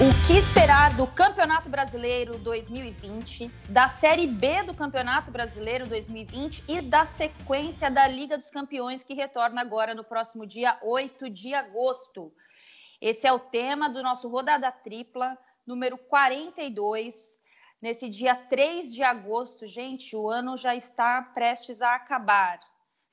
O que esperar do Campeonato Brasileiro 2020, da Série B do Campeonato Brasileiro 2020 e da sequência da Liga dos Campeões que retorna agora no próximo dia 8 de agosto? Esse é o tema do nosso Rodada Tripla, número 42. Nesse dia 3 de agosto, gente, o ano já está prestes a acabar.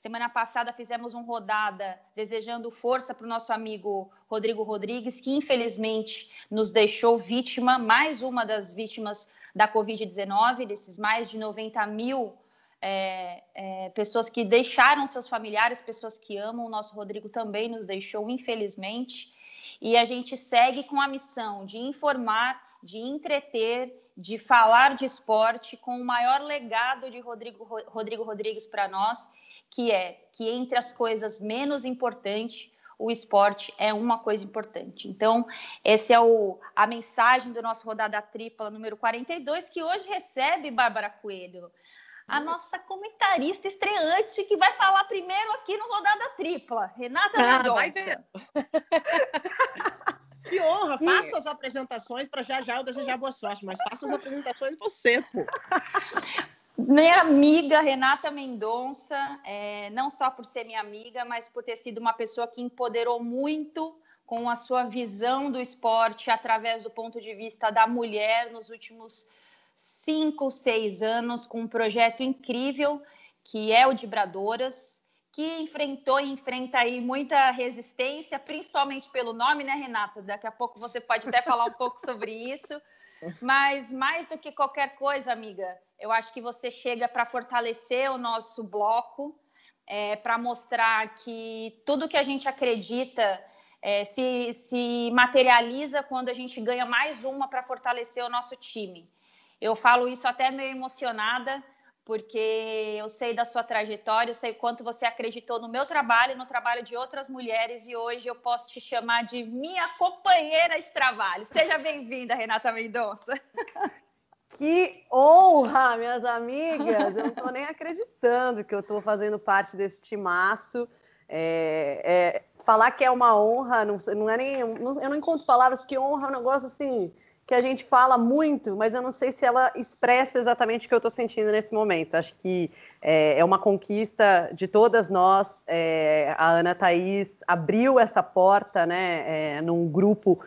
Semana passada fizemos uma rodada desejando força para o nosso amigo Rodrigo Rodrigues, que infelizmente nos deixou vítima, mais uma das vítimas da Covid-19, desses mais de 90 mil é, é, pessoas que deixaram seus familiares, pessoas que amam. O nosso Rodrigo também nos deixou, infelizmente. E a gente segue com a missão de informar, de entreter de falar de esporte com o maior legado de Rodrigo, Rodrigo Rodrigues para nós, que é que entre as coisas menos importantes, o esporte é uma coisa importante. Então, essa é o, a mensagem do nosso Rodada Tripla número 42, que hoje recebe, Bárbara Coelho, a nossa comentarista estreante, que vai falar primeiro aqui no Rodada Tripla, Renata ah, Mendonça. Que honra! E... Faça as apresentações para já já eu desejar boa sorte, mas faça as apresentações você, pô. Minha amiga Renata Mendonça, é, não só por ser minha amiga, mas por ter sido uma pessoa que empoderou muito com a sua visão do esporte através do ponto de vista da mulher nos últimos cinco, seis anos, com um projeto incrível que é o de Bradoras, que enfrentou e enfrenta aí muita resistência, principalmente pelo nome, né, Renata? Daqui a pouco você pode até falar um pouco sobre isso. Mas mais do que qualquer coisa, amiga, eu acho que você chega para fortalecer o nosso bloco, é, para mostrar que tudo que a gente acredita é, se, se materializa quando a gente ganha mais uma para fortalecer o nosso time. Eu falo isso até meio emocionada, porque eu sei da sua trajetória, eu sei quanto você acreditou no meu trabalho, no trabalho de outras mulheres, e hoje eu posso te chamar de minha companheira de trabalho. Seja bem-vinda, Renata Mendonça. Que honra, minhas amigas! Eu não estou nem acreditando que eu estou fazendo parte desse timaço. É, é, falar que é uma honra, não, não é nem. Não, eu não encontro palavras, porque honra é um negócio assim que a gente fala muito, mas eu não sei se ela expressa exatamente o que eu estou sentindo nesse momento. Acho que é, é uma conquista de todas nós. É, a Ana Thaís abriu essa porta né, é, num grupo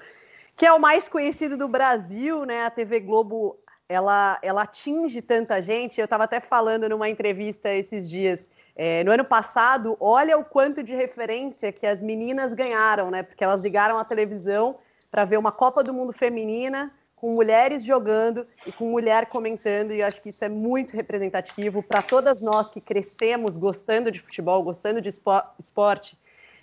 que é o mais conhecido do Brasil, né? A TV Globo ela, ela atinge tanta gente. Eu estava até falando numa entrevista esses dias. É, no ano passado, olha o quanto de referência que as meninas ganharam, né? Porque elas ligaram a televisão para ver uma Copa do Mundo feminina com mulheres jogando e com mulher comentando, e eu acho que isso é muito representativo para todas nós que crescemos gostando de futebol, gostando de esporte.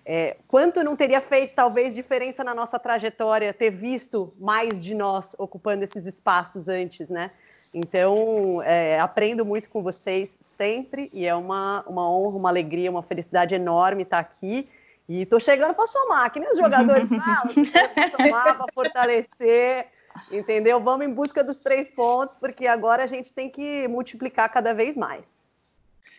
É, quanto não teria feito, talvez, diferença na nossa trajetória ter visto mais de nós ocupando esses espaços antes, né? Então, é, aprendo muito com vocês sempre, e é uma, uma honra, uma alegria, uma felicidade enorme estar aqui. E tô chegando para somar, que nem os jogadores falam, para somar, para fortalecer, entendeu? Vamos em busca dos três pontos, porque agora a gente tem que multiplicar cada vez mais.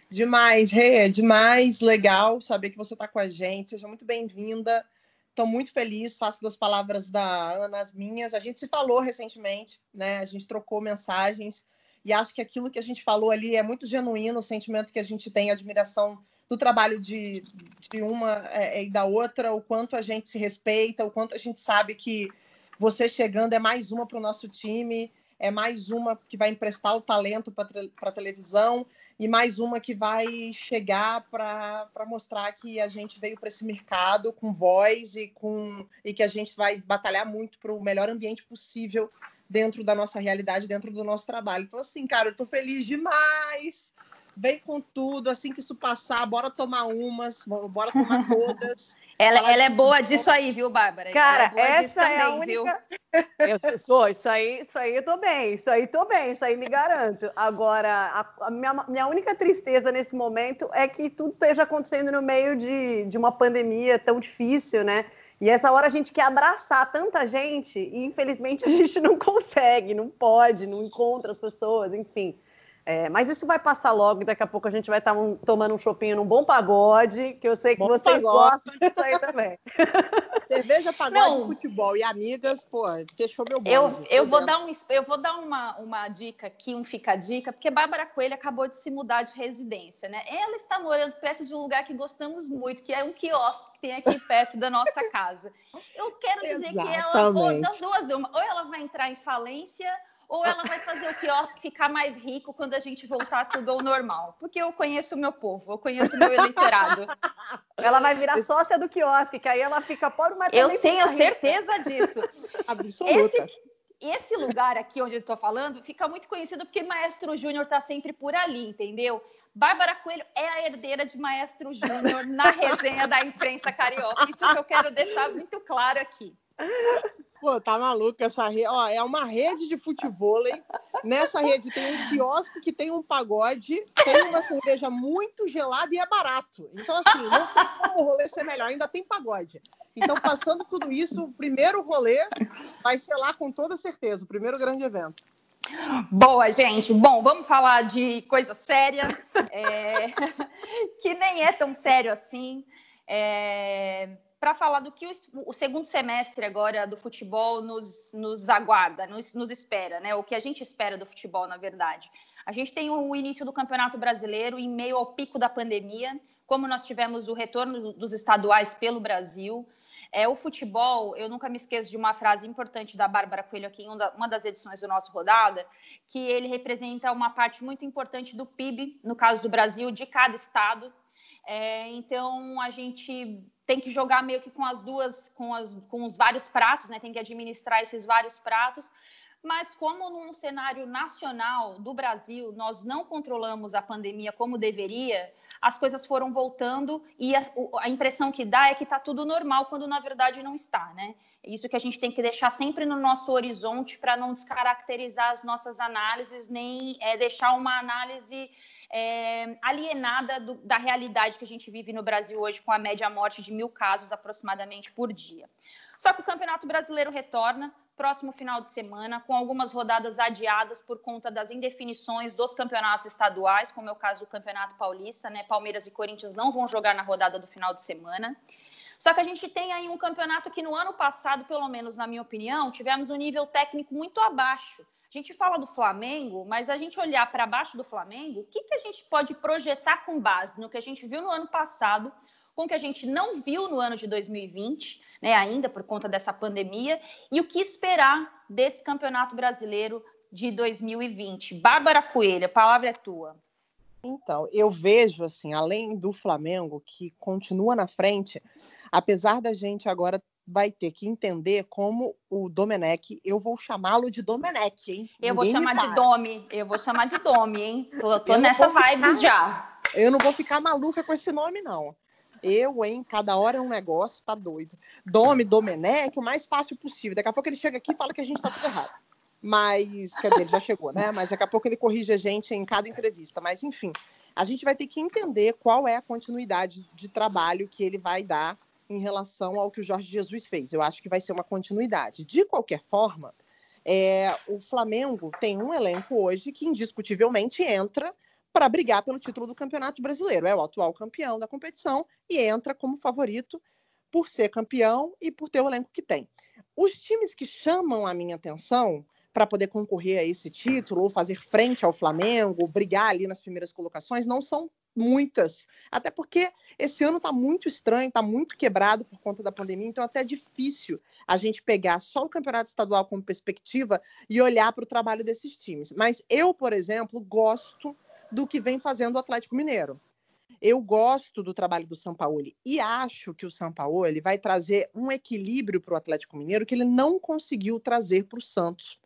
Demais, Rê, é demais, legal saber que você está com a gente. Seja muito bem-vinda. Estou muito feliz, faço das palavras da Ana as minhas. A gente se falou recentemente, né? A gente trocou mensagens e acho que aquilo que a gente falou ali é muito genuíno, o sentimento que a gente tem, admiração do trabalho de, de uma é, e da outra, o quanto a gente se respeita, o quanto a gente sabe que você chegando é mais uma para o nosso time, é mais uma que vai emprestar o talento para a televisão e mais uma que vai chegar para mostrar que a gente veio para esse mercado com voz e com e que a gente vai batalhar muito para o melhor ambiente possível dentro da nossa realidade, dentro do nosso trabalho. Então, assim, cara, eu estou feliz demais vem com tudo, assim que isso passar, bora tomar umas, bora tomar todas. ela, ela é boa disso aí, viu, Bárbara? Cara, é essa também, é a única... Viu? Eu sou, isso aí, isso aí eu tô bem, isso aí tô bem, isso aí me garanto. Agora, a, a minha, minha única tristeza nesse momento é que tudo esteja acontecendo no meio de, de uma pandemia tão difícil, né? E essa hora a gente quer abraçar tanta gente e infelizmente a gente não consegue, não pode, não encontra as pessoas, enfim. É, mas isso vai passar logo e daqui a pouco a gente vai estar tá um, tomando um chopinho num bom pagode, que eu sei que bom vocês pagode. gostam disso aí também. Cerveja, pagode, Não. futebol e amigas, pô, fechou meu bolo. Eu, eu, vou dar, um, eu vou dar uma, uma dica aqui, um fica-dica, porque Bárbara Coelho acabou de se mudar de residência, né? Ela está morando perto de um lugar que gostamos muito, que é um quiosque que tem aqui perto da nossa casa. Eu quero dizer que ela, ou das duas, uma, ou ela vai entrar em falência ou ela vai fazer o quiosque ficar mais rico quando a gente voltar tudo ao normal? Porque eu conheço o meu povo, eu conheço o meu eleitorado. Ela vai virar sócia do quiosque, que aí ela fica por uma Eu tenho certeza disso. Absoluta. Esse, esse lugar aqui onde eu estou falando fica muito conhecido porque Maestro Júnior está sempre por ali, entendeu? Bárbara Coelho é a herdeira de Maestro Júnior na resenha da imprensa carioca. Isso que eu quero deixar muito claro aqui. Pô, tá maluco essa rede. Ó, é uma rede de futebol. Nessa rede tem um quiosque que tem um pagode, tem uma cerveja muito gelada e é barato. Então, assim, não tem como o rolê ser melhor, ainda tem pagode. Então, passando tudo isso, o primeiro rolê vai ser lá com toda certeza, o primeiro grande evento. Boa, gente. Bom, vamos falar de coisa séria, é... que nem é tão sério assim. É para falar do que o, o, segundo semestre agora do futebol nos, nos aguarda, nos, nos, espera, né? O que a gente espera do futebol, na verdade. A gente tem o início do Campeonato Brasileiro em meio ao pico da pandemia, como nós tivemos o retorno dos estaduais pelo Brasil. É, o futebol, eu nunca me esqueço de uma frase importante da Bárbara Coelho aqui em uma das edições do nosso Rodada, que ele representa uma parte muito importante do PIB, no caso do Brasil, de cada estado. É, então, a gente tem que jogar meio que com as duas, com, as, com os vários pratos, né? Tem que administrar esses vários pratos. Mas como num cenário nacional do Brasil nós não controlamos a pandemia como deveria, as coisas foram voltando e a, a impressão que dá é que está tudo normal quando na verdade não está, né? Isso que a gente tem que deixar sempre no nosso horizonte para não descaracterizar as nossas análises nem é, deixar uma análise é, alienada do, da realidade que a gente vive no Brasil hoje, com a média morte de mil casos aproximadamente por dia. Só que o Campeonato Brasileiro retorna próximo final de semana, com algumas rodadas adiadas por conta das indefinições dos campeonatos estaduais, como é o caso do Campeonato Paulista, né? Palmeiras e Corinthians não vão jogar na rodada do final de semana. Só que a gente tem aí um campeonato que no ano passado, pelo menos na minha opinião, tivemos um nível técnico muito abaixo a gente fala do Flamengo, mas a gente olhar para baixo do Flamengo, o que, que a gente pode projetar com base no que a gente viu no ano passado, com o que a gente não viu no ano de 2020, né, ainda por conta dessa pandemia, e o que esperar desse Campeonato Brasileiro de 2020. Bárbara Coelho, a palavra é tua. Então, eu vejo assim, além do Flamengo que continua na frente, apesar da gente agora vai ter que entender como o Domenech, eu vou chamá-lo de Domenech, hein? Eu Ninguém vou chamar de Domi, eu vou chamar de Domi, hein? Tô, tô nessa vibe já. Eu não vou ficar maluca com esse nome, não. Eu, hein? Cada hora é um negócio, tá doido. Domi, Domenech, o mais fácil possível. Daqui a pouco ele chega aqui e fala que a gente tá tudo errado. Mas, quer dizer, ele já chegou, né? Mas daqui a pouco ele corrige a gente em cada entrevista. Mas, enfim, a gente vai ter que entender qual é a continuidade de trabalho que ele vai dar em relação ao que o Jorge Jesus fez. Eu acho que vai ser uma continuidade. De qualquer forma, é, o Flamengo tem um elenco hoje que indiscutivelmente entra para brigar pelo título do Campeonato Brasileiro. É o atual campeão da competição e entra como favorito por ser campeão e por ter o elenco que tem. Os times que chamam a minha atenção para poder concorrer a esse título ou fazer frente ao Flamengo, brigar ali nas primeiras colocações, não são muitas. Até porque esse ano está muito estranho, está muito quebrado por conta da pandemia, então até é difícil a gente pegar só o campeonato estadual como perspectiva e olhar para o trabalho desses times. Mas eu, por exemplo, gosto do que vem fazendo o Atlético Mineiro. Eu gosto do trabalho do Sampaoli e acho que o Sampaoli vai trazer um equilíbrio para o Atlético Mineiro que ele não conseguiu trazer para o Santos.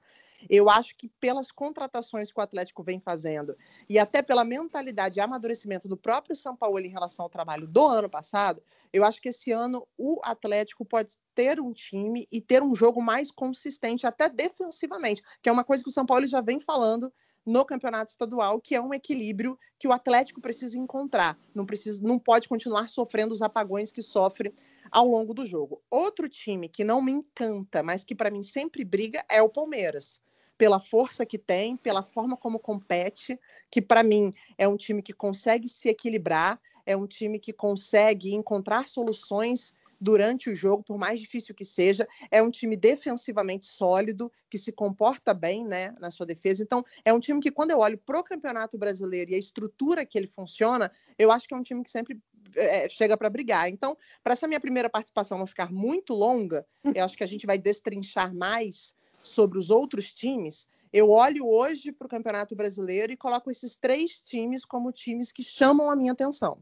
Eu acho que pelas contratações que o Atlético vem fazendo e até pela mentalidade e amadurecimento do próprio São Paulo em relação ao trabalho do ano passado, eu acho que esse ano o Atlético pode ter um time e ter um jogo mais consistente, até defensivamente, que é uma coisa que o São Paulo já vem falando no campeonato estadual, que é um equilíbrio que o Atlético precisa encontrar. Não, precisa, não pode continuar sofrendo os apagões que sofre ao longo do jogo. Outro time que não me encanta, mas que para mim sempre briga, é o Palmeiras pela força que tem, pela forma como compete, que para mim é um time que consegue se equilibrar, é um time que consegue encontrar soluções durante o jogo, por mais difícil que seja. É um time defensivamente sólido, que se comporta bem né, na sua defesa. Então, é um time que, quando eu olho para o Campeonato Brasileiro e a estrutura que ele funciona, eu acho que é um time que sempre é, chega para brigar. Então, para essa minha primeira participação não ficar muito longa, eu acho que a gente vai destrinchar mais sobre os outros times. Eu olho hoje para o Campeonato Brasileiro e coloco esses três times como times que chamam a minha atenção.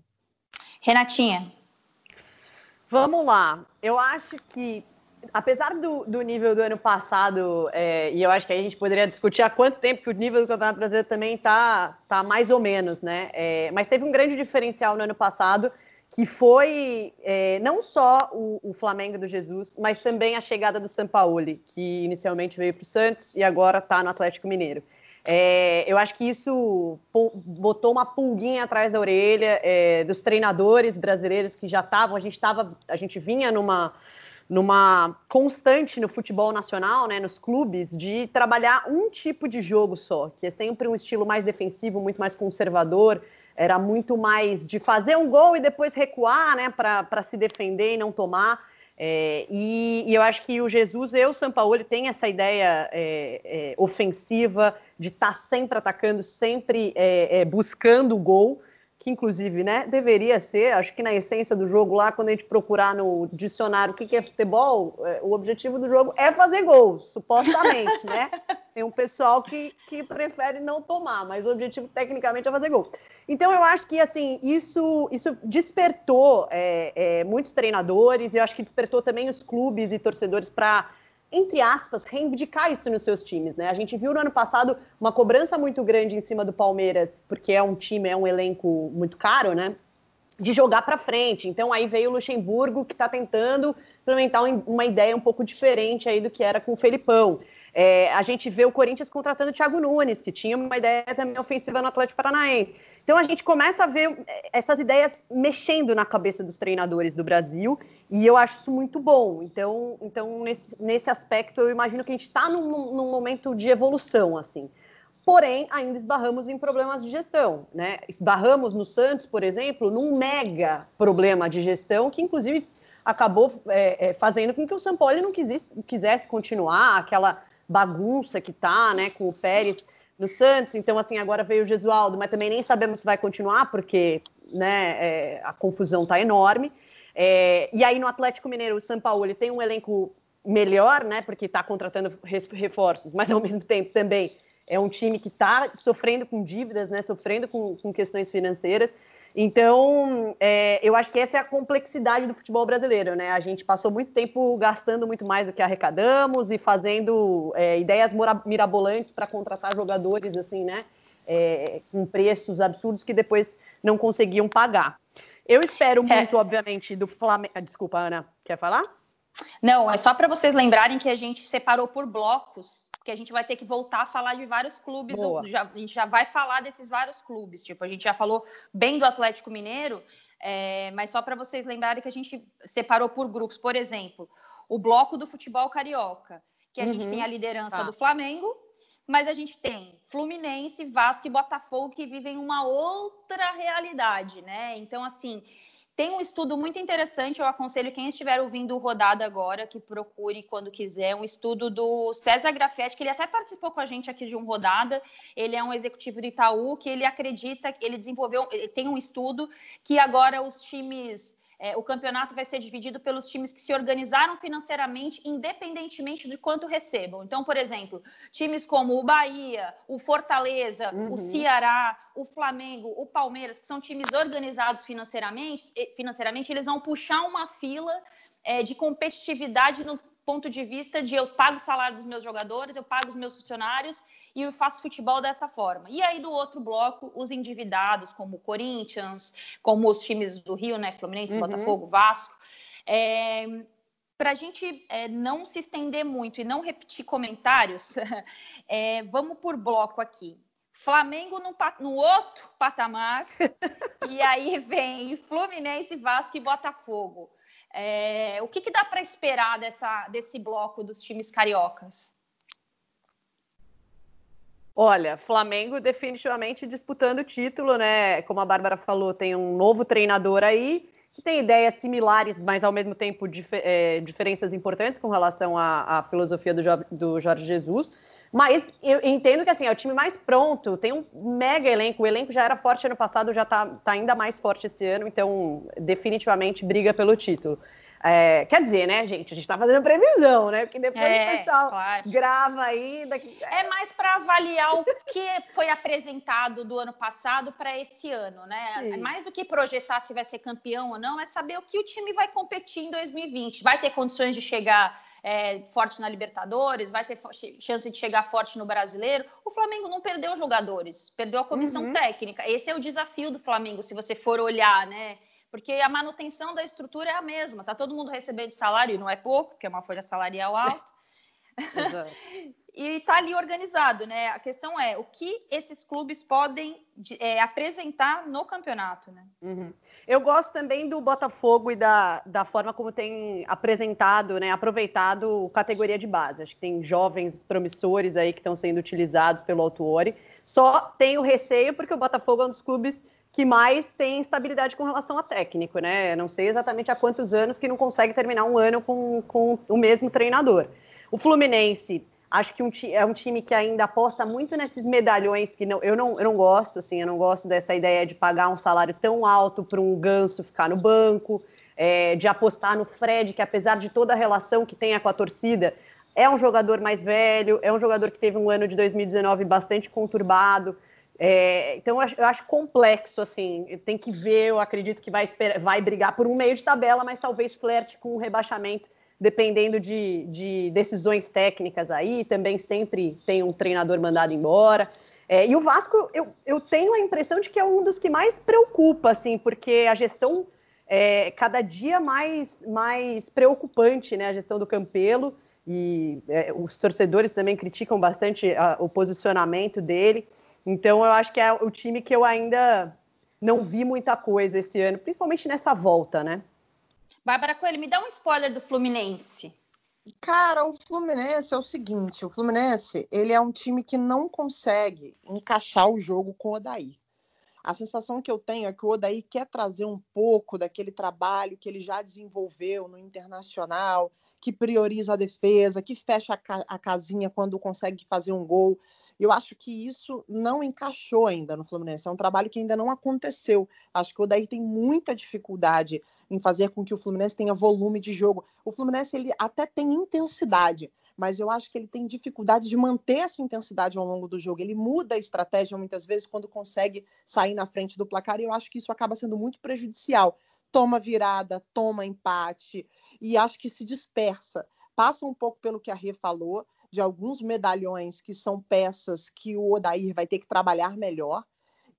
Renatinha, Vamos lá. Eu acho que, apesar do, do nível do ano passado, é, e eu acho que aí a gente poderia discutir há quanto tempo que o nível do Campeonato Brasileiro também está tá mais ou menos, né? É, mas teve um grande diferencial no ano passado, que foi é, não só o, o, Flamengo do Jesus, mas também a chegada do Sampaoli, que inicialmente veio para o Santos e agora está no Atlético Mineiro. É, eu acho que isso botou uma pulguinha atrás da orelha é, dos treinadores brasileiros que já estavam. A gente estava, a gente vinha numa numa constante no futebol nacional, né, nos clubes, de trabalhar um tipo de jogo só, que é sempre um estilo mais defensivo, muito mais conservador, era muito mais de fazer um gol e depois recuar, né, para se defender e não tomar. É, e, e, eu acho que o Jesus e o Sampaoli têm essa ideia é, é, ofensiva de estar tá sempre atacando, sempre é, é, buscando o gol, que inclusive né, deveria ser, acho que na essência do jogo lá, quando a gente procurar no dicionário o que, que é futebol, é, o objetivo do jogo é fazer gol, supostamente, né? Tem um pessoal que, que prefere não tomar, mas o objetivo tecnicamente é fazer gol. Então eu acho que assim isso isso despertou é, é, muitos treinadores, eu acho que despertou também os clubes e torcedores para entre aspas, reivindicar isso nos seus times, né? A gente viu no ano passado uma cobrança muito grande em cima do Palmeiras, porque é um time, é um elenco muito caro, né? De jogar para frente. Então aí veio o Luxemburgo que está tentando implementar uma ideia um pouco diferente aí do que era com o Felipão. É, a gente vê o Corinthians contratando o Thiago Nunes, que tinha uma ideia também ofensiva no Atlético Paranaense. Então a gente começa a ver é, essas ideias mexendo na cabeça dos treinadores do Brasil, e eu acho isso muito bom. Então, então nesse, nesse aspecto, eu imagino que a gente está num, num momento de evolução, assim porém ainda esbarramos em problemas de gestão, né? Esbarramos no Santos, por exemplo, num mega problema de gestão que, inclusive, acabou é, é, fazendo com que o Paulo não quisesse, quisesse continuar aquela bagunça que tá, né, com o Pérez no Santos. Então, assim, agora veio o Gesualdo, mas também nem sabemos se vai continuar, porque né, é, a confusão tá enorme. É, e aí no Atlético Mineiro, o São Paulo ele tem um elenco melhor, né, porque está contratando reforços, mas ao mesmo tempo também é um time que está sofrendo com dívidas, né, sofrendo com, com questões financeiras. Então, é, eu acho que essa é a complexidade do futebol brasileiro, né? A gente passou muito tempo gastando muito mais do que arrecadamos e fazendo é, ideias mirabolantes para contratar jogadores, assim, né? É, com preços absurdos que depois não conseguiam pagar. Eu espero é. muito, obviamente, do Flamengo. Desculpa, Ana, quer falar? Não, é só para vocês lembrarem que a gente separou por blocos porque a gente vai ter que voltar a falar de vários clubes. Já, a gente já vai falar desses vários clubes. Tipo, a gente já falou bem do Atlético Mineiro, é, mas só para vocês lembrarem que a gente separou por grupos. Por exemplo, o bloco do futebol carioca, que a uhum. gente tem a liderança tá. do Flamengo, mas a gente tem Fluminense, Vasco e Botafogo que vivem uma outra realidade, né? Então, assim, tem um estudo muito interessante, eu aconselho quem estiver ouvindo o Rodada agora, que procure quando quiser, um estudo do César Grafetti, que ele até participou com a gente aqui de um Rodada, ele é um executivo do Itaú, que ele acredita, ele desenvolveu, ele tem um estudo que agora os times é, o campeonato vai ser dividido pelos times que se organizaram financeiramente, independentemente de quanto recebam. Então, por exemplo, times como o Bahia, o Fortaleza, uhum. o Ceará, o Flamengo, o Palmeiras, que são times organizados financeiramente, financeiramente eles vão puxar uma fila é, de competitividade no ponto de vista de eu pago o salário dos meus jogadores, eu pago os meus funcionários e eu faço futebol dessa forma. E aí do outro bloco, os endividados, como o Corinthians, como os times do Rio, né, Fluminense, uhum. Botafogo, Vasco. É, para a gente é, não se estender muito e não repetir comentários, é, vamos por bloco aqui. Flamengo no, no outro patamar, e aí vem Fluminense, Vasco e Botafogo. É, o que, que dá para esperar dessa, desse bloco dos times cariocas? Olha, Flamengo definitivamente disputando o título, né? Como a Bárbara falou, tem um novo treinador aí que tem ideias similares, mas ao mesmo tempo dif é, diferenças importantes com relação à, à filosofia do, jo do Jorge Jesus. Mas eu entendo que assim, é o time mais pronto, tem um mega elenco. O elenco já era forte ano passado, já está tá ainda mais forte esse ano, então definitivamente briga pelo título. É, quer dizer, né, gente? A gente tá fazendo previsão, né? Porque depois é, o pessoal claro. grava aí. Daqui... É mais para avaliar o que foi apresentado do ano passado para esse ano, né? Sim. Mais do que projetar se vai ser campeão ou não, é saber o que o time vai competir em 2020. Vai ter condições de chegar é, forte na Libertadores, vai ter chance de chegar forte no brasileiro. O Flamengo não perdeu jogadores, perdeu a comissão uhum. técnica. Esse é o desafio do Flamengo, se você for olhar, né? Porque a manutenção da estrutura é a mesma, tá todo mundo recebendo salário, e não é pouco, porque é uma folha salarial alta. e está ali organizado, né? A questão é o que esses clubes podem é, apresentar no campeonato, né? Uhum. Eu gosto também do Botafogo e da, da forma como tem apresentado, né? Aproveitado categoria de base. Acho que tem jovens promissores aí que estão sendo utilizados pelo Autuori. Só tenho receio porque o Botafogo é um dos clubes que mais tem estabilidade com relação a técnico, né? Não sei exatamente há quantos anos que não consegue terminar um ano com, com o mesmo treinador. O Fluminense, acho que um, é um time que ainda aposta muito nesses medalhões que não, eu, não, eu não gosto, assim, eu não gosto dessa ideia de pagar um salário tão alto para um ganso ficar no banco, é, de apostar no Fred, que apesar de toda a relação que tenha com a torcida, é um jogador mais velho, é um jogador que teve um ano de 2019 bastante conturbado. É, então, eu acho, complexo, assim, tem que ver, eu acredito que vai, esperar, vai brigar por um meio de tabela, mas talvez flerte com o um rebaixamento, dependendo de, de, decisões técnicas aí, também sempre tem um treinador mandado embora. É, e o Vasco, eu, eu tenho a impressão de que é um dos que mais preocupa, assim, porque a gestão é cada dia mais, mais preocupante, né, a gestão do Campelo, e é, os torcedores também criticam bastante a, o posicionamento dele. Então, eu acho que é o time que eu ainda não vi muita coisa esse ano, principalmente nessa volta, né? Bárbara Coelho, me dá um spoiler do Fluminense. Cara, o Fluminense é o seguinte, o Fluminense, ele é um time que não consegue encaixar o jogo com o Odaí. A sensação que eu tenho é que o Odaí quer trazer um pouco daquele trabalho que ele já desenvolveu no Internacional, que prioriza a defesa, que fecha a, ca a casinha quando consegue fazer um gol. Eu acho que isso não encaixou ainda no Fluminense. É um trabalho que ainda não aconteceu. Acho que o Odair tem muita dificuldade em fazer com que o Fluminense tenha volume de jogo. O Fluminense ele até tem intensidade, mas eu acho que ele tem dificuldade de manter essa intensidade ao longo do jogo. Ele muda a estratégia muitas vezes quando consegue sair na frente do placar, e eu acho que isso acaba sendo muito prejudicial. Toma virada, toma empate, e acho que se dispersa. Passa um pouco pelo que a Rê falou, de alguns medalhões que são peças que o Odair vai ter que trabalhar melhor.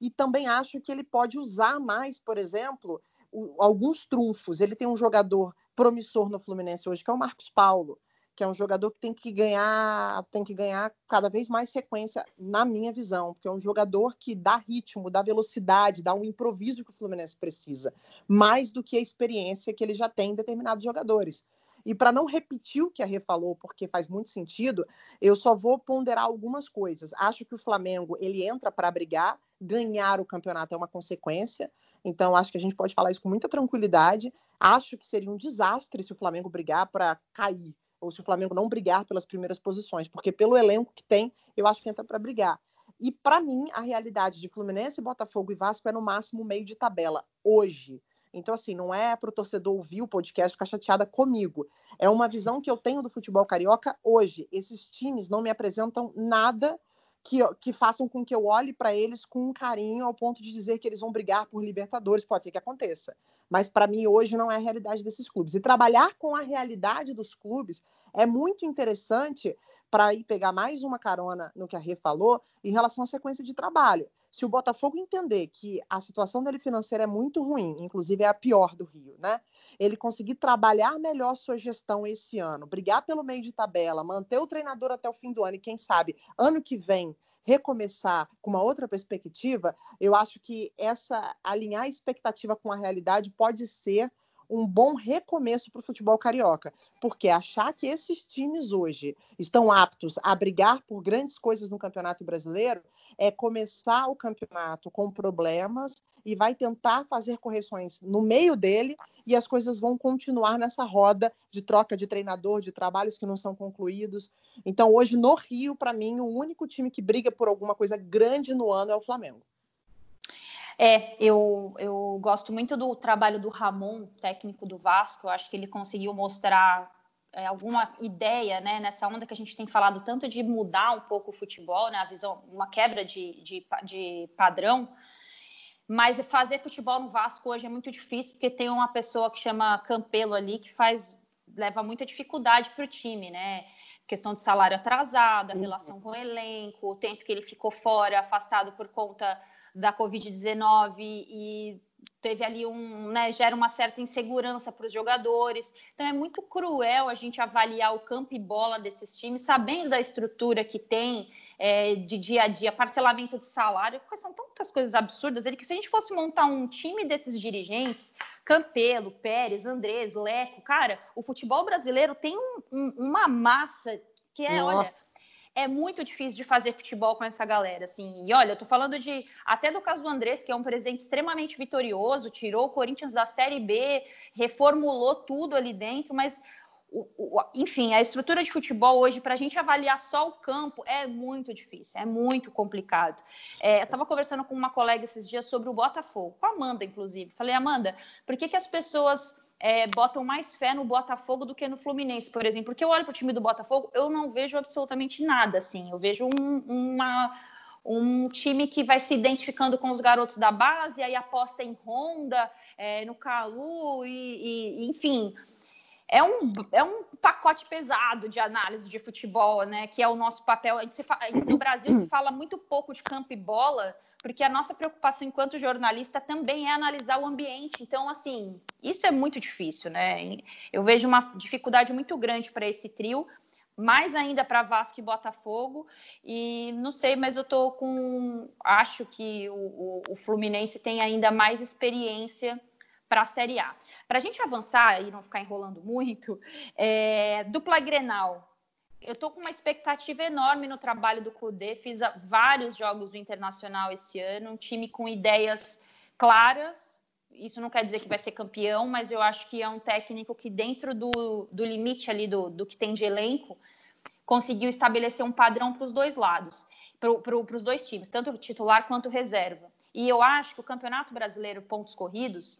E também acho que ele pode usar mais, por exemplo, o, alguns trunfos. Ele tem um jogador promissor no Fluminense hoje, que é o Marcos Paulo, que é um jogador que tem que ganhar, tem que ganhar cada vez mais sequência, na minha visão, porque é um jogador que dá ritmo, dá velocidade, dá um improviso que o Fluminense precisa, mais do que a experiência que ele já tem em determinados jogadores. E para não repetir o que a Rê falou, porque faz muito sentido, eu só vou ponderar algumas coisas. Acho que o Flamengo ele entra para brigar, ganhar o campeonato é uma consequência. Então acho que a gente pode falar isso com muita tranquilidade. Acho que seria um desastre se o Flamengo brigar para cair ou se o Flamengo não brigar pelas primeiras posições, porque pelo elenco que tem, eu acho que entra para brigar. E para mim, a realidade de Fluminense, Botafogo e Vasco é no máximo meio de tabela hoje. Então, assim, não é para o torcedor ouvir o podcast ficar chateada comigo. É uma visão que eu tenho do futebol carioca hoje. Esses times não me apresentam nada que, que façam com que eu olhe para eles com um carinho ao ponto de dizer que eles vão brigar por Libertadores. Pode ser que aconteça. Mas para mim, hoje, não é a realidade desses clubes. E trabalhar com a realidade dos clubes é muito interessante para ir pegar mais uma carona no que a Rê falou em relação à sequência de trabalho. Se o Botafogo entender que a situação dele financeira é muito ruim, inclusive é a pior do Rio, né? Ele conseguir trabalhar melhor sua gestão esse ano, brigar pelo meio de tabela, manter o treinador até o fim do ano e quem sabe ano que vem recomeçar com uma outra perspectiva, eu acho que essa alinhar a expectativa com a realidade pode ser um bom recomeço para o futebol carioca, porque achar que esses times hoje estão aptos a brigar por grandes coisas no Campeonato Brasileiro é começar o campeonato com problemas e vai tentar fazer correções no meio dele e as coisas vão continuar nessa roda de troca de treinador, de trabalhos que não são concluídos. Então, hoje no Rio, para mim, o único time que briga por alguma coisa grande no ano é o Flamengo. É, eu, eu gosto muito do trabalho do Ramon, técnico do Vasco. Eu acho que ele conseguiu mostrar é, alguma ideia, né, nessa onda que a gente tem falado tanto de mudar um pouco o futebol, né, a visão, uma quebra de, de, de padrão. Mas fazer futebol no Vasco hoje é muito difícil, porque tem uma pessoa que chama Campelo ali que faz leva muita dificuldade para o time, né? Questão de salário atrasado, a uhum. relação com o elenco, o tempo que ele ficou fora, afastado por conta da Covid-19 e teve ali um, né, gera uma certa insegurança para os jogadores. Então é muito cruel a gente avaliar o campo e bola desses times, sabendo da estrutura que tem é, de dia a dia, parcelamento de salário, porque são tantas coisas absurdas. Ele que se a gente fosse montar um time desses dirigentes, Campelo, Pérez, Andrés, Leco, cara, o futebol brasileiro tem um, um, uma massa que é, Nossa. olha é muito difícil de fazer futebol com essa galera, assim. E olha, eu tô falando de até do caso do Andrés, que é um presidente extremamente vitorioso, tirou o Corinthians da Série B, reformulou tudo ali dentro, mas o, o, enfim, a estrutura de futebol hoje, para a gente avaliar só o campo, é muito difícil, é muito complicado. É, eu estava conversando com uma colega esses dias sobre o Botafogo, com a Amanda, inclusive. Falei, Amanda, por que, que as pessoas é, botam mais fé no Botafogo do que no Fluminense, por exemplo. Porque eu olho para o time do Botafogo, eu não vejo absolutamente nada, assim. Eu vejo um, uma, um time que vai se identificando com os garotos da base, aí aposta em Honda, é, no Calu, e, e, enfim. É um, é um pacote pesado de análise de futebol, né? Que é o nosso papel. no Brasil se fala muito pouco de campo e bola, porque a nossa preocupação enquanto jornalista também é analisar o ambiente. Então, assim, isso é muito difícil, né? Eu vejo uma dificuldade muito grande para esse trio, mais ainda para Vasco e Botafogo. E não sei, mas eu tô com. Acho que o, o, o Fluminense tem ainda mais experiência para a Série A. Para a gente avançar e não ficar enrolando muito, é, dupla Grenal eu estou com uma expectativa enorme no trabalho do Cudê. Fiz vários jogos do Internacional esse ano, um time com ideias claras. Isso não quer dizer que vai ser campeão, mas eu acho que é um técnico que, dentro do, do limite ali do, do que tem de elenco, conseguiu estabelecer um padrão para os dois lados, para os dois times, tanto titular quanto reserva. E eu acho que o Campeonato Brasileiro Pontos Corridos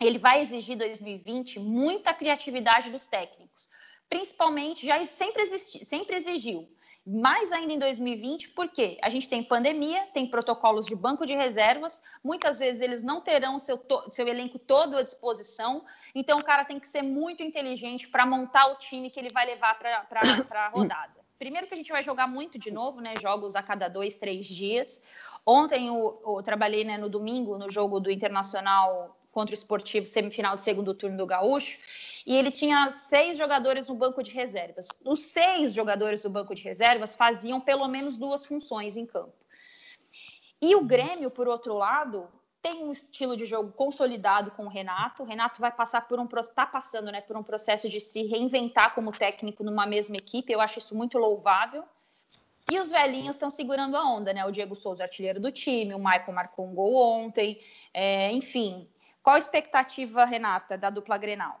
ele vai exigir 2020 muita criatividade dos técnicos principalmente, já sempre, existi, sempre exigiu. Mais ainda em 2020, porque a gente tem pandemia, tem protocolos de banco de reservas, muitas vezes eles não terão seu, seu elenco todo à disposição, então o cara tem que ser muito inteligente para montar o time que ele vai levar para a rodada. Primeiro que a gente vai jogar muito de novo, né? Jogos a cada dois, três dias. Ontem eu, eu trabalhei né, no domingo no jogo do Internacional contra o Esportivo, semifinal de segundo turno do Gaúcho, e ele tinha seis jogadores no banco de reservas. Os seis jogadores do banco de reservas faziam pelo menos duas funções em campo. E o Grêmio, por outro lado, tem um estilo de jogo consolidado com o Renato. O Renato vai passar por um está passando, né, por um processo de se reinventar como técnico numa mesma equipe. Eu acho isso muito louvável. E os velhinhos estão segurando a onda, né? O Diego Souza, artilheiro do time, o Michael marcou um gol ontem. É, enfim, qual a expectativa, Renata, da dupla Grenal?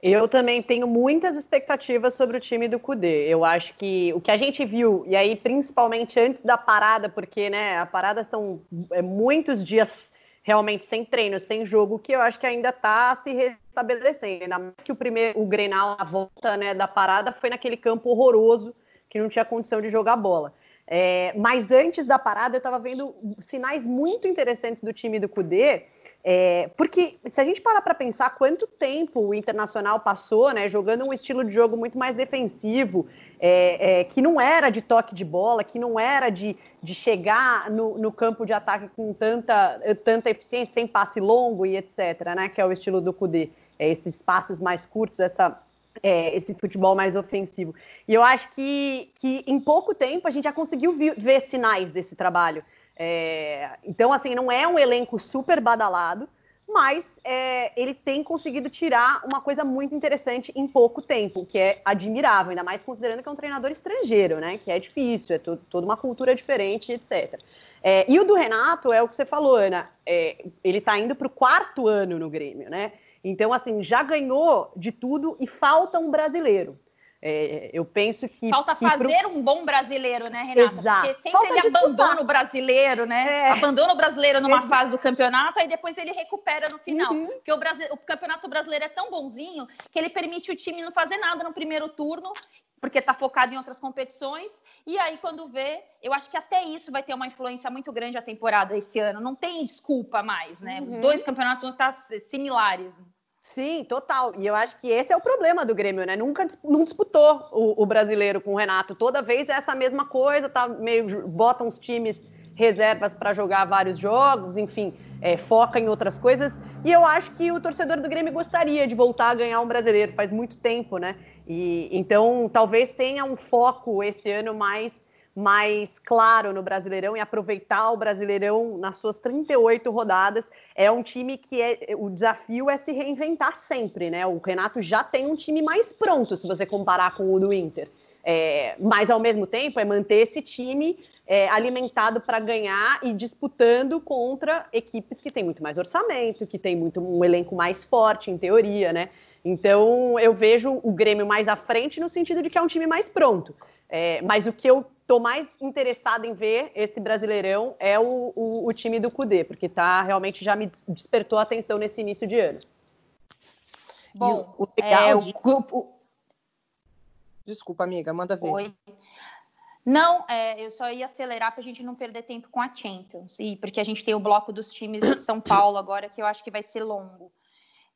Eu também tenho muitas expectativas sobre o time do Cudê. Eu acho que o que a gente viu, e aí principalmente antes da parada, porque né, a parada são é, muitos dias realmente sem treino, sem jogo, que eu acho que ainda está se restabelecendo. Ainda mais que o primeiro, o Grenal, a volta né, da parada, foi naquele campo horroroso que não tinha condição de jogar bola. É, mas antes da parada, eu estava vendo sinais muito interessantes do time do Cudê, é, porque se a gente parar para pensar quanto tempo o Internacional passou, né, jogando um estilo de jogo muito mais defensivo, é, é que não era de toque de bola, que não era de, de chegar no, no, campo de ataque com tanta, tanta eficiência, sem passe longo e etc., né, que é o estilo do Cudê. É, esses passes mais curtos, essa é, esse futebol mais ofensivo. E eu acho que, que em pouco tempo a gente já conseguiu ver, ver sinais desse trabalho. É, então, assim, não é um elenco super badalado, mas é, ele tem conseguido tirar uma coisa muito interessante em pouco tempo, que é admirável, ainda mais considerando que é um treinador estrangeiro, né? Que é difícil, é toda uma cultura diferente, etc. É, e o do Renato é o que você falou, Ana. É, ele está indo para o quarto ano no Grêmio, né? Então, assim, já ganhou de tudo e falta um brasileiro. É, eu penso que. Falta que fazer pro... um bom brasileiro, né, Renata? Exato. Porque sempre Falta ele abandona o brasileiro, né? É. Abandona o brasileiro numa Exato. fase do campeonato, aí depois ele recupera no final. Uhum. Porque o, Brasil, o campeonato brasileiro é tão bonzinho que ele permite o time não fazer nada no primeiro turno, porque está focado em outras competições. E aí, quando vê, eu acho que até isso vai ter uma influência muito grande a temporada esse ano. Não tem desculpa mais, né? Uhum. Os dois campeonatos vão estar similares. Sim, total. E eu acho que esse é o problema do Grêmio, né? Nunca não disputou o, o brasileiro com o Renato. Toda vez é essa mesma coisa, tá meio botam os times reservas para jogar vários jogos, enfim, é, foca em outras coisas. E eu acho que o torcedor do Grêmio gostaria de voltar a ganhar um brasileiro, faz muito tempo, né? E então talvez tenha um foco esse ano mais mais claro no Brasileirão e aproveitar o Brasileirão nas suas 38 rodadas. É um time que é o desafio é se reinventar sempre, né? O Renato já tem um time mais pronto se você comparar com o do Inter. É, mas ao mesmo tempo é manter esse time é, alimentado para ganhar e disputando contra equipes que têm muito mais orçamento, que tem muito um elenco mais forte em teoria, né? Então eu vejo o Grêmio mais à frente no sentido de que é um time mais pronto. É, mas o que eu estou mais interessada em ver esse Brasileirão é o, o, o time do Cudê, porque tá realmente já me despertou a atenção nesse início de ano. Bom, o, legal é, de... o, Desculpa, amiga, manda ver. Oi. Não, é, eu só ia acelerar para a gente não perder tempo com a Champions, e porque a gente tem o bloco dos times de São Paulo agora, que eu acho que vai ser longo.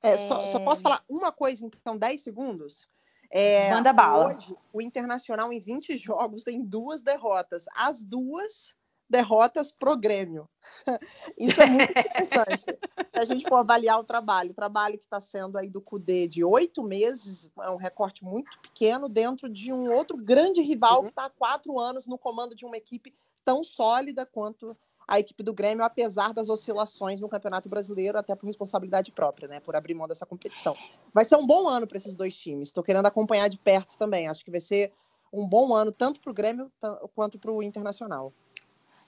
É, é... Só, só, posso falar uma coisa, então, 10 segundos? É, Manda bala. Hoje, o Internacional, em 20 jogos, tem duas derrotas. As duas derrotas pro Grêmio. Isso é muito interessante. Se a gente for avaliar o trabalho, o trabalho que está sendo aí do CUDE de oito meses, é um recorte muito pequeno dentro de um outro grande rival uhum. que está há quatro anos no comando de uma equipe tão sólida quanto a equipe do Grêmio, apesar das oscilações no Campeonato Brasileiro, até por responsabilidade própria, né? Por abrir mão dessa competição. Vai ser um bom ano para esses dois times. Estou querendo acompanhar de perto também. Acho que vai ser um bom ano, tanto para o Grêmio quanto para o Internacional.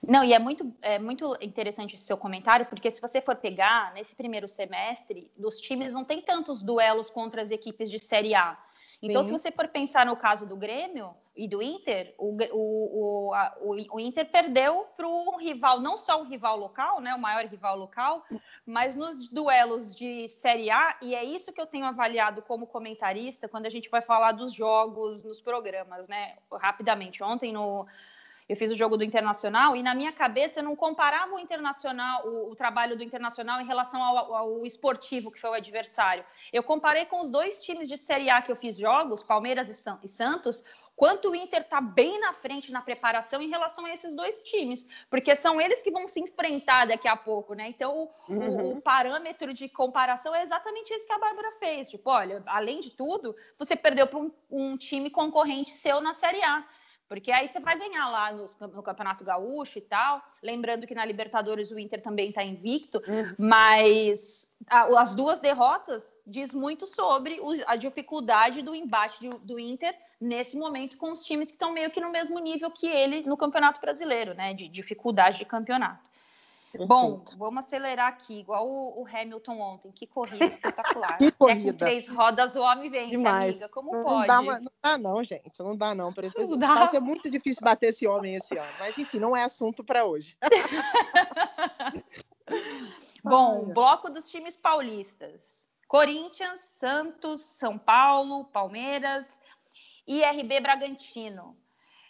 Não, e é muito, é muito interessante esse seu comentário, porque se você for pegar, nesse primeiro semestre, dos times não tem tantos duelos contra as equipes de Série A. Então, Sim. se você for pensar no caso do Grêmio e do Inter, o, o, o, a, o Inter perdeu para um rival, não só um rival local, né, o maior rival local, mas nos duelos de Série A, e é isso que eu tenho avaliado como comentarista quando a gente vai falar dos jogos nos programas, né? Rapidamente, ontem no eu fiz o jogo do Internacional e na minha cabeça eu não comparava o Internacional, o, o trabalho do Internacional em relação ao, ao, esportivo que foi o adversário. Eu comparei com os dois times de Série A que eu fiz jogos, Palmeiras e, San, e Santos, quanto o Inter está bem na frente na preparação em relação a esses dois times, porque são eles que vão se enfrentar daqui a pouco, né? Então, o, uhum. o, parâmetro de comparação é exatamente esse que a Bárbara fez. Tipo, olha, além de tudo, você perdeu para um, um, time concorrente seu na Série A. Porque aí você vai ganhar lá no, no, Campeonato Gaúcho e tal. Lembrando que na Libertadores o Inter também está invicto, uhum. mas a, as duas derrotas diz muito sobre o, a dificuldade do embate do, do, Inter nesse momento com os times que estão meio que no mesmo nível que ele no Campeonato Brasileiro, né? De dificuldade de campeonato. Perfeito. Bom, vamos acelerar aqui, igual o, o Hamilton ontem. Que corrida espetacular. que corrida. É com três rodas o homem vence, Demais. amiga. Como não pode? Dá uma, não dá não, gente. Não dá não. não dá. Vai ser muito difícil bater esse homem esse ano. Mas, enfim, não é assunto para hoje. Bom, bloco dos times paulistas. Corinthians, Santos, São Paulo, Palmeiras e RB Bragantino.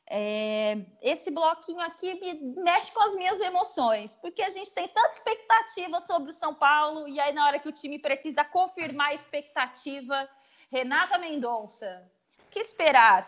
É, esse bloquinho aqui me mexe com as minhas emoções, porque a gente tem tanta expectativa sobre o São Paulo, e aí na hora que o time precisa confirmar a expectativa, Renata Mendonça, o que esperar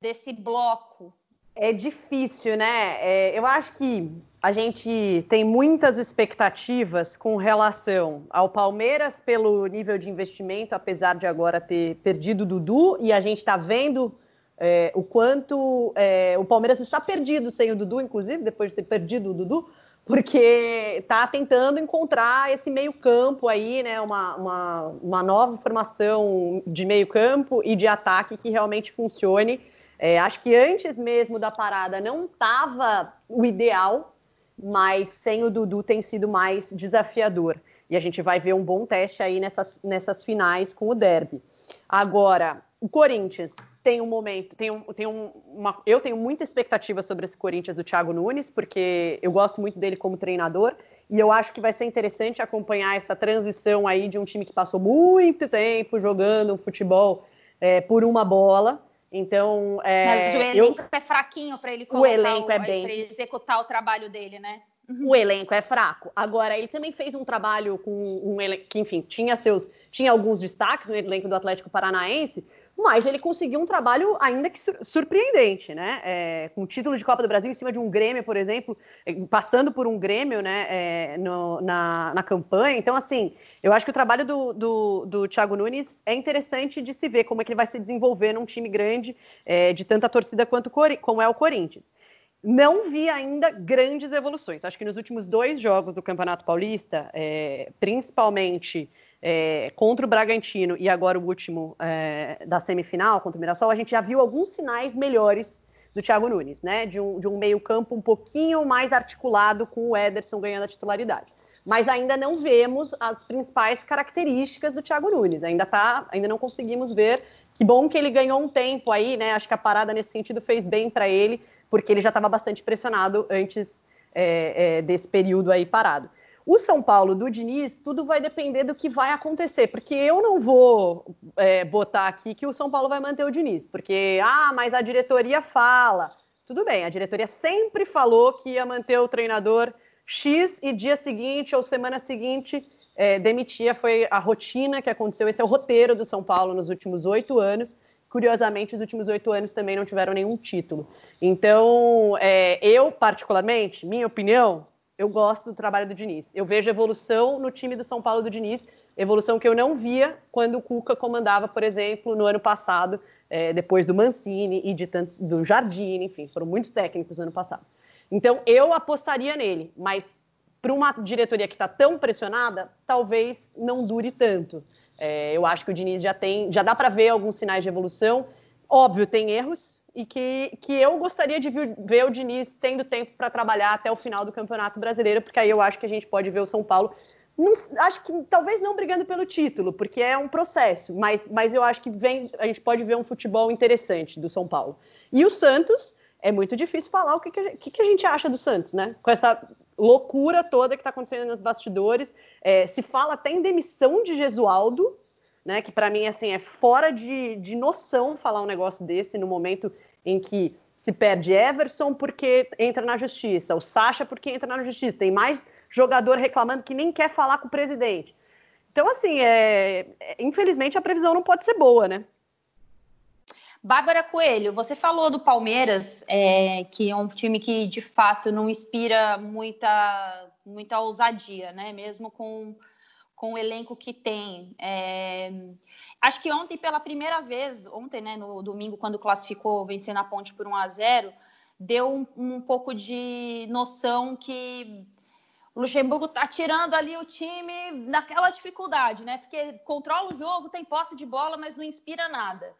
desse bloco? É difícil, né? É, eu acho que a gente tem muitas expectativas com relação ao Palmeiras pelo nível de investimento, apesar de agora ter perdido o Dudu, e a gente está vendo é, o quanto é, o Palmeiras está perdido sem o Dudu, inclusive, depois de ter perdido o Dudu, porque está tentando encontrar esse meio campo aí, né, uma, uma, uma nova formação de meio campo e de ataque que realmente funcione. É, acho que antes mesmo da parada não estava o ideal, mas sem o Dudu tem sido mais desafiador. E a gente vai ver um bom teste aí nessas, nessas finais com o Derby. Agora, o Corinthians tem um momento, tem, um, tem um, uma, eu tenho muita expectativa sobre esse Corinthians do Thiago Nunes, porque eu gosto muito dele como treinador, e eu acho que vai ser interessante acompanhar essa transição aí de um time que passou muito tempo jogando futebol é, por uma bola. Então, é, Mas o elenco eu, é fraquinho para ele o elenco o, é bem executar o trabalho dele, né? Uhum. O elenco é fraco. Agora, ele também fez um trabalho com um elenco que, enfim, tinha seus, tinha alguns destaques no elenco do Atlético Paranaense, mas ele conseguiu um trabalho ainda que surpreendente, né? É, com o título de Copa do Brasil em cima de um Grêmio, por exemplo, é, passando por um Grêmio, né, é, no, na, na campanha. Então, assim, eu acho que o trabalho do, do, do Thiago Nunes é interessante de se ver como é que ele vai se desenvolver num time grande é, de tanta torcida quanto como é o Corinthians. Não vi ainda grandes evoluções. Acho que nos últimos dois jogos do Campeonato Paulista, é, principalmente é, contra o Bragantino e agora o último é, da semifinal contra o Mirassol, a gente já viu alguns sinais melhores do Thiago Nunes, né? De um, de um meio-campo um pouquinho mais articulado com o Ederson ganhando a titularidade. Mas ainda não vemos as principais características do Thiago Nunes. Ainda tá, ainda não conseguimos ver. Que bom que ele ganhou um tempo aí, né? Acho que a parada nesse sentido fez bem para ele, porque ele já estava bastante pressionado antes é, é, desse período aí parado. O São Paulo do Diniz, tudo vai depender do que vai acontecer, porque eu não vou é, botar aqui que o São Paulo vai manter o Diniz, porque, ah, mas a diretoria fala. Tudo bem, a diretoria sempre falou que ia manter o treinador X e dia seguinte ou semana seguinte é, demitia. Foi a rotina que aconteceu, esse é o roteiro do São Paulo nos últimos oito anos. Curiosamente, os últimos oito anos também não tiveram nenhum título. Então, é, eu, particularmente, minha opinião, eu gosto do trabalho do Diniz. Eu vejo evolução no time do São Paulo do Diniz, evolução que eu não via quando o Cuca comandava, por exemplo, no ano passado, é, depois do Mancini e de tanto, do Jardim, enfim, foram muitos técnicos no ano passado. Então eu apostaria nele, mas para uma diretoria que está tão pressionada, talvez não dure tanto. É, eu acho que o Diniz já tem, já dá para ver alguns sinais de evolução. Óbvio, tem erros, e que, que eu gostaria de ver o Diniz tendo tempo para trabalhar até o final do Campeonato Brasileiro, porque aí eu acho que a gente pode ver o São Paulo. Não, acho que talvez não brigando pelo título, porque é um processo, mas, mas eu acho que vem, a gente pode ver um futebol interessante do São Paulo. E o Santos, é muito difícil falar o que, que, que a gente acha do Santos, né? Com essa loucura toda que está acontecendo nos bastidores. É, se fala até em demissão de Gesualdo, né? Que para mim assim é fora de, de noção falar um negócio desse no momento em que se perde Everson porque entra na justiça, o Sacha porque entra na justiça, tem mais jogador reclamando que nem quer falar com o presidente. Então, assim, é, é, infelizmente a previsão não pode ser boa, né? Bárbara Coelho, você falou do Palmeiras, é, que é um time que de fato não inspira muita, muita ousadia, né? Mesmo com com o elenco que tem. É... Acho que ontem, pela primeira vez, ontem, né, no domingo, quando classificou, vencendo a ponte por 1 a 0 deu um, um pouco de noção que o Luxemburgo está tirando ali o time daquela dificuldade, né? Porque controla o jogo, tem posse de bola, mas não inspira nada.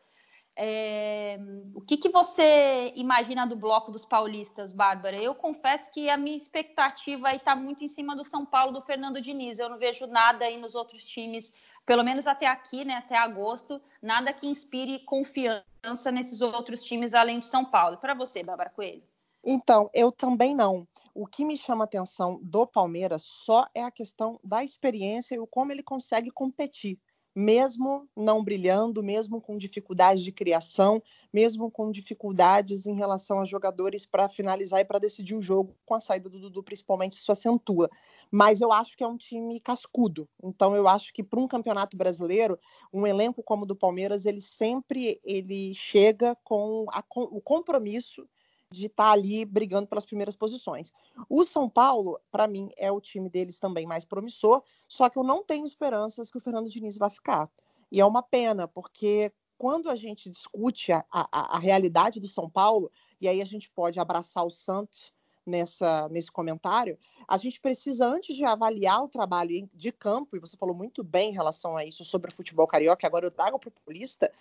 É, o que, que você imagina do bloco dos paulistas, Bárbara? Eu confesso que a minha expectativa está muito em cima do São Paulo do Fernando Diniz. Eu não vejo nada aí nos outros times, pelo menos até aqui, né, até agosto, nada que inspire confiança nesses outros times além do São Paulo. Para você, Bárbara Coelho? Então, eu também não. O que me chama atenção do Palmeiras só é a questão da experiência e o como ele consegue competir mesmo não brilhando, mesmo com dificuldades de criação, mesmo com dificuldades em relação a jogadores para finalizar e para decidir o jogo, com a saída do Dudu, principalmente, isso acentua. Mas eu acho que é um time cascudo. Então, eu acho que para um campeonato brasileiro, um elenco como o do Palmeiras, ele sempre ele chega com, a, com o compromisso de estar tá ali brigando pelas primeiras posições. O São Paulo, para mim, é o time deles também mais promissor, só que eu não tenho esperanças que o Fernando Diniz vai ficar. E é uma pena, porque quando a gente discute a, a, a realidade do São Paulo, e aí a gente pode abraçar o Santos nessa, nesse comentário, a gente precisa, antes de avaliar o trabalho de campo, e você falou muito bem em relação a isso sobre o futebol carioca, agora eu trago para o paulista,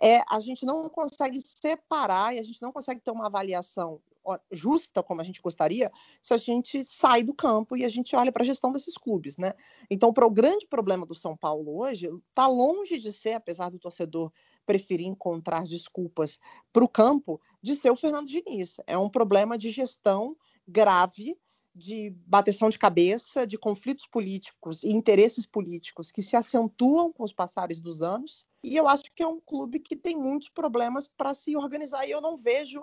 é, a gente não consegue separar e a gente não consegue ter uma avaliação justa como a gente gostaria se a gente sai do campo e a gente olha para a gestão desses clubes, né? Então, o grande problema do São Paulo hoje está longe de ser, apesar do torcedor preferir encontrar desculpas para o campo, de ser o Fernando Diniz. É um problema de gestão grave de bateção de cabeça, de conflitos políticos e interesses políticos que se acentuam com os passares dos anos. E eu acho que é um clube que tem muitos problemas para se organizar e eu não vejo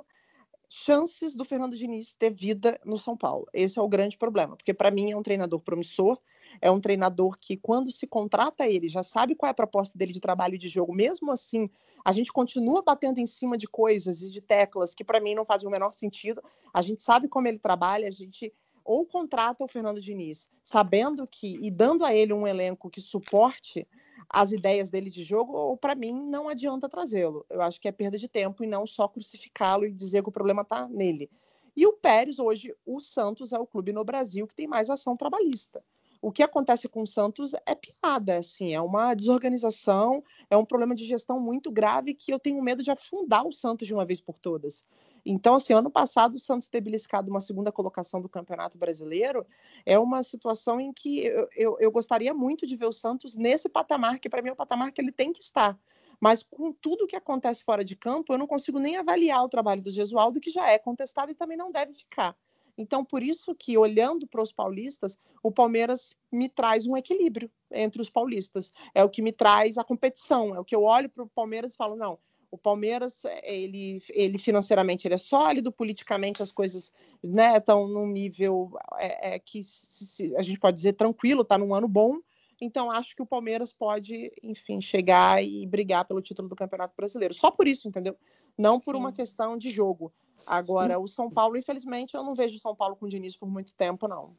chances do Fernando Diniz ter vida no São Paulo. Esse é o grande problema, porque para mim é um treinador promissor, é um treinador que quando se contrata ele já sabe qual é a proposta dele de trabalho e de jogo. Mesmo assim, a gente continua batendo em cima de coisas e de teclas que para mim não fazem o menor sentido. A gente sabe como ele trabalha, a gente ou contrata o Fernando Diniz, sabendo que e dando a ele um elenco que suporte as ideias dele de jogo, ou para mim não adianta trazê-lo. Eu acho que é perda de tempo e não só crucificá-lo e dizer que o problema está nele. E o Pérez, hoje, o Santos é o clube no Brasil que tem mais ação trabalhista. O que acontece com o Santos é piada, assim, é uma desorganização, é um problema de gestão muito grave que eu tenho medo de afundar o Santos de uma vez por todas. Então, assim, ano passado, o Santos ter beliscado uma segunda colocação do Campeonato Brasileiro é uma situação em que eu, eu, eu gostaria muito de ver o Santos nesse patamar, que para mim é o patamar que ele tem que estar. Mas com tudo que acontece fora de campo, eu não consigo nem avaliar o trabalho do Gesualdo, que já é contestado e também não deve ficar. Então, por isso que, olhando para os paulistas, o Palmeiras me traz um equilíbrio entre os paulistas. É o que me traz a competição. É o que eu olho para o Palmeiras e falo, não, o Palmeiras, eh, ele, ele financeiramente ele é sólido, politicamente as coisas né, estão num nível é, é, que se, se, a gente pode dizer tranquilo, está num ano bom. Então, acho que o Palmeiras pode, enfim, chegar e brigar pelo título do Campeonato Brasileiro. Só por isso, entendeu? Não por Sim. uma questão de jogo. Agora, o São Paulo, infelizmente, eu não vejo o São Paulo com o Diniz por muito tempo, não.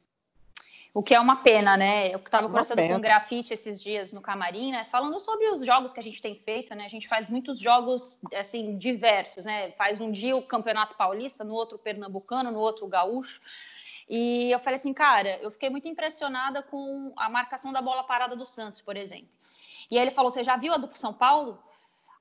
O que é uma pena, né? Eu estava conversando pena. com o Grafite esses dias no camarim, né? Falando sobre os jogos que a gente tem feito, né? A gente faz muitos jogos, assim, diversos, né? Faz um dia o Campeonato Paulista, no outro Pernambucano, no outro Gaúcho. E eu falei assim, cara, eu fiquei muito impressionada com a marcação da bola parada do Santos, por exemplo. E aí ele falou, você já viu a do São Paulo?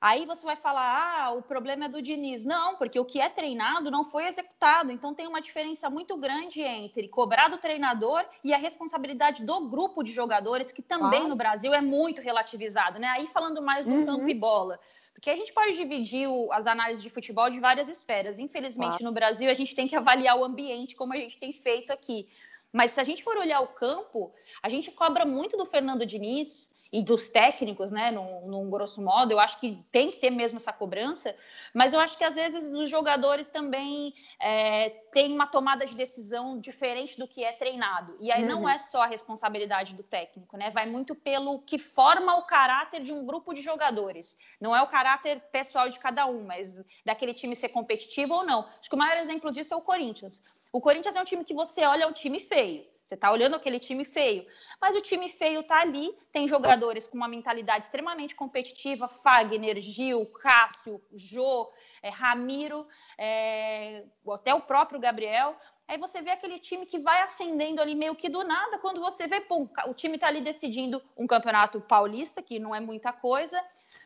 Aí você vai falar, ah, o problema é do Diniz. Não, porque o que é treinado não foi executado. Então tem uma diferença muito grande entre cobrar do treinador e a responsabilidade do grupo de jogadores, que também ah. no Brasil é muito relativizado, né? Aí falando mais do uhum. campo e bola. Porque a gente pode dividir o, as análises de futebol de várias esferas. Infelizmente, ah. no Brasil, a gente tem que avaliar o ambiente, como a gente tem feito aqui. Mas se a gente for olhar o campo, a gente cobra muito do Fernando Diniz, e dos técnicos, né, num, num, grosso modo, eu acho que tem que ter mesmo essa cobrança, mas eu acho que às vezes os jogadores também é, têm uma tomada de decisão diferente do que é treinado. E aí uhum. não é só a responsabilidade do técnico, né? Vai muito pelo que forma o caráter de um grupo de jogadores. Não é o caráter pessoal de cada um, mas daquele time ser competitivo ou não. Acho que o maior exemplo disso é o Corinthians. O Corinthians é um time que você olha, é um time feio você está olhando aquele time feio. Mas o time feio está ali, tem jogadores com uma mentalidade extremamente competitiva: Fagner, Gil, Cássio, Jô, é, Ramiro, é, até o próprio Gabriel. Aí você vê aquele time que vai ascendendo ali meio que do nada, quando você vê, pum, o time está ali decidindo um campeonato paulista, que não é muita coisa,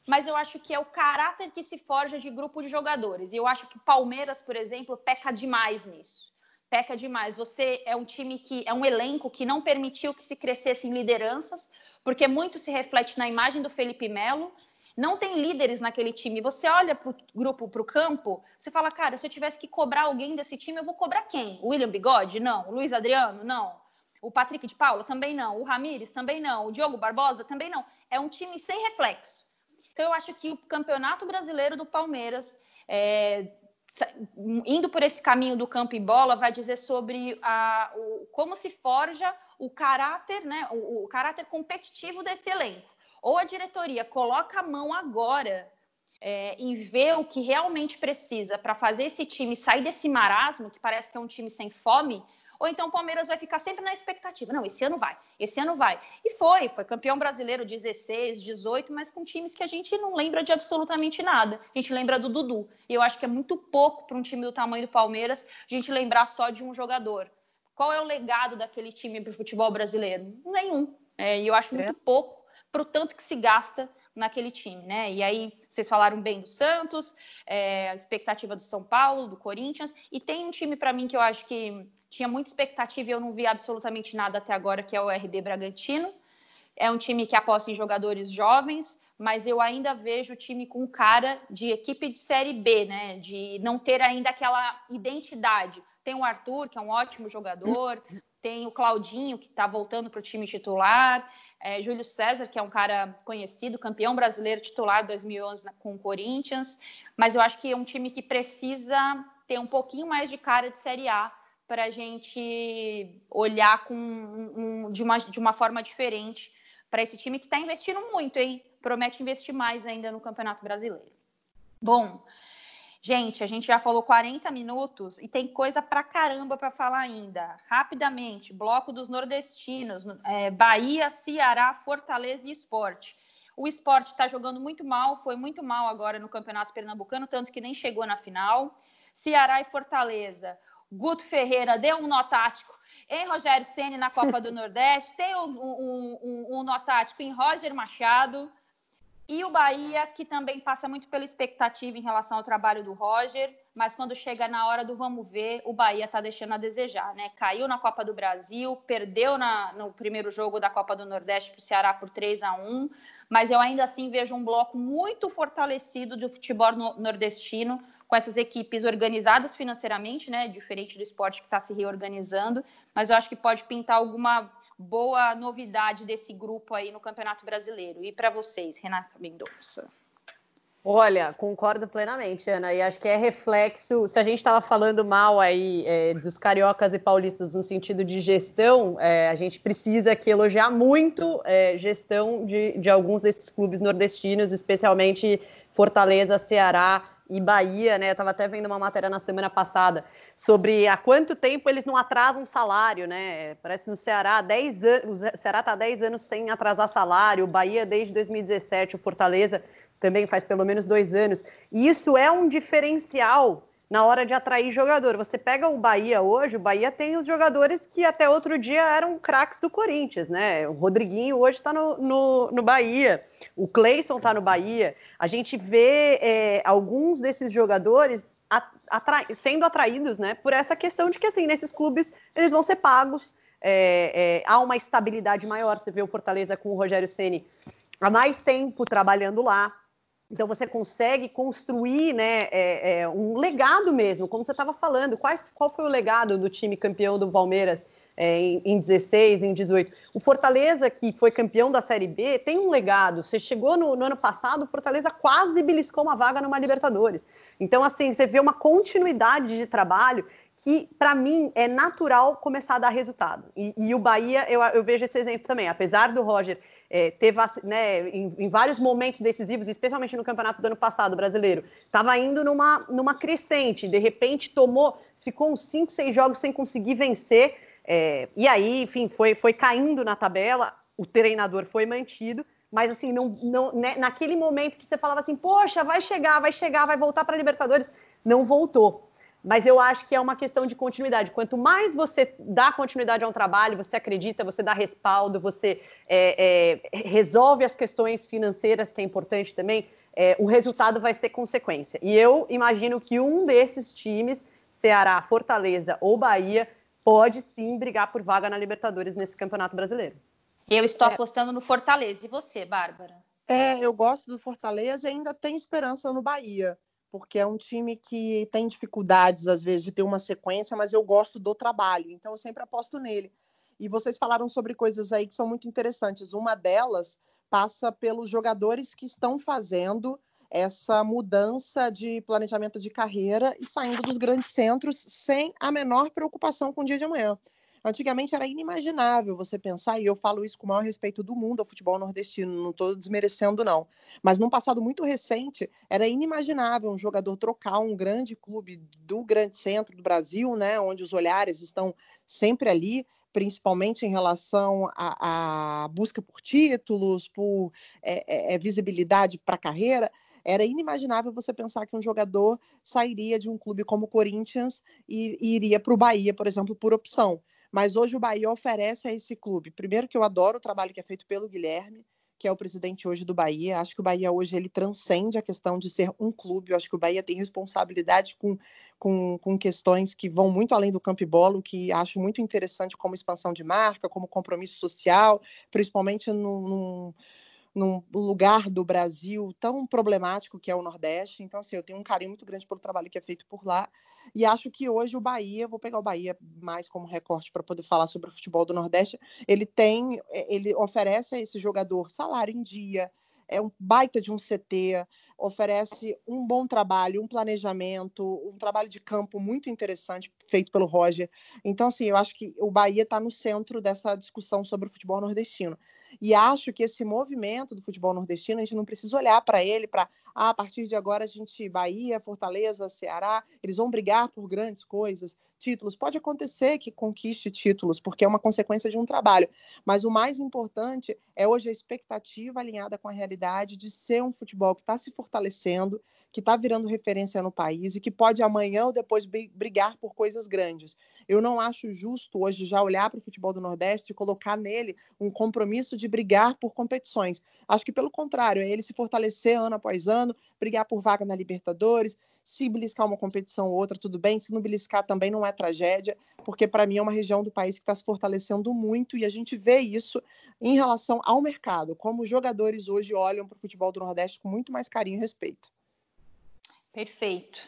mas eu acho que é o caráter que se forja de grupo de jogadores. E eu acho que Palmeiras, por exemplo, peca demais nisso peca demais. Você é um time que é um elenco que não permitiu que se crescesse em lideranças, porque muito se reflete na imagem do Felipe Melo. Não tem líderes naquele time. Você olha para o grupo, para o campo, você fala, cara, se eu tivesse que cobrar alguém desse time, eu vou cobrar quem? O William Bigode? Não. O Luiz Adriano? Não. O Patrick de Paula? Também não. O Ramires? Também não. O Diogo Barbosa? Também não. É um time sem reflexo. Então, eu acho que o Campeonato Brasileiro do Palmeiras é, indo por esse caminho do campo e bola, vai dizer sobre a, o, como se forja o caráter, né, o, o, caráter competitivo desse elenco. Ou a diretoria coloca a mão agora é, em ver o que realmente precisa para fazer esse time sair desse marasmo, que parece que é um time sem fome, ou então o Palmeiras vai ficar sempre na expectativa. Não, esse ano vai, esse ano vai. E foi, foi campeão brasileiro 16, 18, mas com times que a gente não lembra de absolutamente nada. A gente lembra do Dudu. E eu acho que é muito pouco para um time do tamanho do Palmeiras a gente lembrar só de um jogador. Qual é o legado daquele time para o futebol brasileiro? Nenhum. É, e eu acho muito é. pouco para o tanto que se gasta naquele time, né? E aí vocês falaram bem do Santos, é, a expectativa do São Paulo, do Corinthians, e tem um time para mim que eu acho que tinha muita expectativa e eu não vi absolutamente nada até agora, que é o RB Bragantino. É um time que aposta em jogadores jovens, mas eu ainda vejo o time com cara de equipe de Série B, né? De não ter ainda aquela identidade. Tem o Arthur, que é um ótimo jogador, tem o Claudinho, que está voltando para o time titular, é, Júlio César, que é um cara conhecido, campeão brasileiro titular 2011 com o Corinthians, mas eu acho que é um time que precisa ter um pouquinho mais de cara de Série A para a gente olhar com um, de, uma, de uma forma diferente para esse time que está investindo muito, hein? Promete investir mais ainda no Campeonato Brasileiro. Bom, Gente, a gente já falou 40 minutos e tem coisa pra caramba para falar ainda. Rapidamente, bloco dos nordestinos, é, Bahia, Ceará, Fortaleza e Esporte. O esporte está jogando muito mal, foi muito mal agora no Campeonato Pernambucano, tanto que nem chegou na final. Ceará e Fortaleza. Guto Ferreira deu um nó tático em Rogério Ceni na Copa do Nordeste, tem um, um, um, um nó tático em Roger Machado. E o Bahia, que também passa muito pela expectativa em relação ao trabalho do Roger, mas quando chega na hora do vamos ver, o Bahia está deixando a desejar, né? Caiu na Copa do Brasil, perdeu na, no primeiro jogo da Copa do Nordeste para o Ceará por 3 a 1 mas eu ainda assim vejo um bloco muito fortalecido de futebol nordestino, com essas equipes organizadas financeiramente, né? Diferente do esporte que está se reorganizando, mas eu acho que pode pintar alguma boa novidade desse grupo aí no Campeonato Brasileiro. E para vocês, Renata Mendonça? Olha, concordo plenamente, Ana, e acho que é reflexo. Se a gente estava falando mal aí é, dos cariocas e paulistas no sentido de gestão, é, a gente precisa aqui elogiar muito é, gestão de, de alguns desses clubes nordestinos, especialmente Fortaleza, Ceará e Bahia, né? Eu estava até vendo uma matéria na semana passada sobre há quanto tempo eles não atrasam salário, né? Parece que no Ceará, 10 anos, o Ceará está 10 anos sem atrasar salário, o Bahia desde 2017, o Fortaleza também faz pelo menos dois anos. E isso é um diferencial na hora de atrair jogador. Você pega o Bahia hoje, o Bahia tem os jogadores que até outro dia eram craques do Corinthians, né? O Rodriguinho hoje está no, no, no, Bahia, o Cleison está no Bahia. A gente vê é, alguns desses jogadores atra sendo atraídos, né? Por essa questão de que, assim, nesses clubes eles vão ser pagos, é, é, há uma estabilidade maior. Você vê o Fortaleza com o Rogério Ceni há mais tempo trabalhando lá, então você consegue construir né, é, é, um legado mesmo, como você estava falando. Qual, qual foi o legado do time campeão do Palmeiras é, em, em 16, em 18? O Fortaleza, que foi campeão da Série B, tem um legado. Você chegou no, no ano passado, o Fortaleza quase beliscou uma vaga numa Libertadores. Então, assim, você vê uma continuidade de trabalho que, para mim, é natural começar a dar resultado. E, e o Bahia, eu, eu vejo esse exemplo também. Apesar do Roger é, teve né, em, em, vários momentos decisivos, especialmente no campeonato do ano passado brasileiro, estava indo numa, numa crescente, de repente tomou, ficou uns 5, 6 jogos sem conseguir vencer, é, e aí, enfim, foi, foi caindo na tabela, o treinador foi mantido, mas assim, não, não, né, naquele momento que você falava assim, poxa, vai chegar, vai chegar, vai voltar para a Libertadores, não voltou. Mas eu acho que é uma questão de continuidade. Quanto mais você dá continuidade a um trabalho, você acredita, você dá respaldo, você é, é, resolve as questões financeiras, que é importante também, é, o resultado vai ser consequência. E eu imagino que um desses times, Ceará, Fortaleza ou Bahia, pode sim brigar por vaga na Libertadores nesse Campeonato Brasileiro. Eu estou é. apostando no Fortaleza. E você, Bárbara? É, eu gosto do Fortaleza e ainda tenho esperança no Bahia porque é um time que tem dificuldades, às vezes, de ter uma sequência, mas eu gosto do trabalho, então eu sempre aposto nele. E vocês falaram sobre coisas aí que são muito interessantes. Uma delas passa pelos jogadores que estão fazendo essa mudança de planejamento de carreira e saindo dos grandes centros sem a menor preocupação com o dia de amanhã. Antigamente era inimaginável você pensar, e eu falo isso com o maior respeito do mundo ao futebol nordestino, não estou desmerecendo, não. Mas num passado muito recente, era inimaginável um jogador trocar um grande clube do grande centro do Brasil, né, onde os olhares estão sempre ali, principalmente em relação à, busca por títulos, por é, é, visibilidade para a carreira era inimaginável você pensar que um jogador sairia de um clube como o Corinthians e, e iria para o Bahia, por exemplo, por opção. Mas hoje o Bahia oferece a esse clube. Primeiro que eu adoro o trabalho que é feito pelo Guilherme, que é o presidente hoje do Bahia. Acho que o Bahia hoje ele transcende a questão de ser um clube. Eu acho que o Bahia tem responsabilidade com, com, com questões que vão muito além do campo e bolo, que acho muito interessante como expansão de marca, como compromisso social, principalmente no num lugar do Brasil tão problemático que é o Nordeste. Então, assim, eu tenho um carinho muito grande pelo trabalho que é feito por lá. E acho que hoje o Bahia, vou pegar o Bahia mais como recorte para poder falar sobre o futebol do Nordeste, ele tem, eh, ele oferece a esse jogador salário em dia, é um baita de um CT, oferece um bom trabalho, um planejamento, um trabalho de campo muito interessante feito pelo Roger. Então, assim, eu acho que o Bahia está no centro dessa discussão sobre o futebol nordestino. E acho que esse movimento do futebol nordestino, a gente não precisa olhar para ele para, ah, a partir de agora a gente, Bahia, Fortaleza, Ceará, eles vão brigar por grandes coisas, títulos. Pode acontecer que conquiste títulos, porque é uma consequência de um trabalho. Mas o mais importante é hoje a expectativa alinhada com a realidade de ser um futebol que está se fortalecendo, que está virando referência no país e que pode amanhã ou depois brigar por coisas grandes. Eu não acho justo hoje já olhar para o futebol do Nordeste e colocar nele um compromisso de brigar por competições. Acho que, pelo contrário, é ele se fortalecer ano após ano, brigar por vaga na Libertadores. Se beliscar uma competição ou outra, tudo bem. Se não beliscar também não é tragédia, porque para mim é uma região do país que está se fortalecendo muito e a gente vê isso em relação ao mercado, como os jogadores hoje olham para o futebol do Nordeste com muito mais carinho e respeito. Perfeito.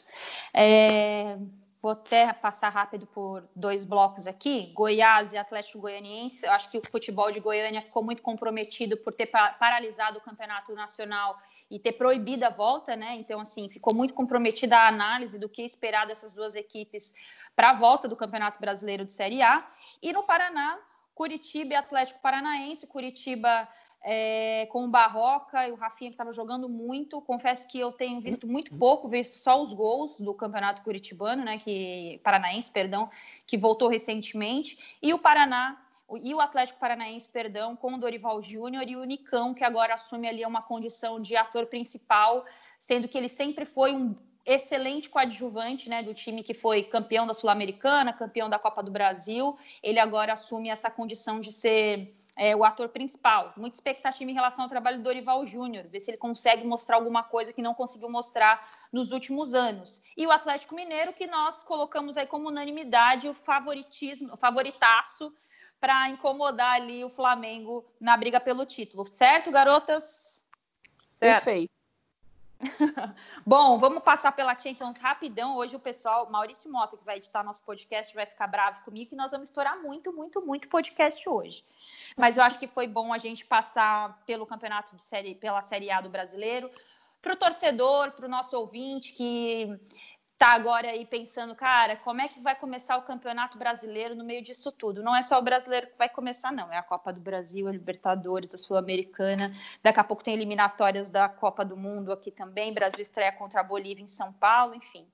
É, vou até passar rápido por dois blocos aqui. Goiás e Atlético Goianiense. Eu acho que o futebol de Goiânia ficou muito comprometido por ter paralisado o campeonato nacional e ter proibido a volta, né? Então, assim, ficou muito comprometida a análise do que esperar dessas duas equipes para a volta do Campeonato Brasileiro de Série A. E no Paraná, Curitiba e Atlético Paranaense. Curitiba é, com o Barroca e o Rafinha que estava jogando muito. Confesso que eu tenho visto muito pouco, visto só os gols do Campeonato Curitibano, né, que paranaense, perdão, que voltou recentemente, e o Paraná e o Atlético Paranaense, perdão, com o Dorival Júnior e o Nicão, que agora assume ali uma condição de ator principal, sendo que ele sempre foi um excelente coadjuvante né, do time que foi campeão da Sul-Americana, campeão da Copa do Brasil. Ele agora assume essa condição de ser é, o ator principal. Muita expectativa em relação ao trabalho do Dorival Júnior, ver se ele consegue mostrar alguma coisa que não conseguiu mostrar nos últimos anos. E o Atlético Mineiro, que nós colocamos aí como unanimidade o favoritismo, o favoritaço para incomodar ali o Flamengo na briga pelo título. Certo, garotas? Certo. Perfeito. Bom, vamos passar pela Champions rapidão. Hoje o pessoal, Maurício Mota, que vai editar nosso podcast, vai ficar bravo comigo que nós vamos estourar muito, muito, muito podcast hoje. Mas eu acho que foi bom a gente passar pelo campeonato de série, pela Série A do brasileiro. Para o torcedor, para o nosso ouvinte que tá agora aí pensando, cara, como é que vai começar o Campeonato Brasileiro no meio disso tudo? Não é só o brasileiro que vai começar, não. É a Copa do Brasil, a Libertadores, a Sul-Americana. Daqui a pouco tem eliminatórias da Copa do Mundo aqui também. Brasil estreia contra a Bolívia em São Paulo, enfim.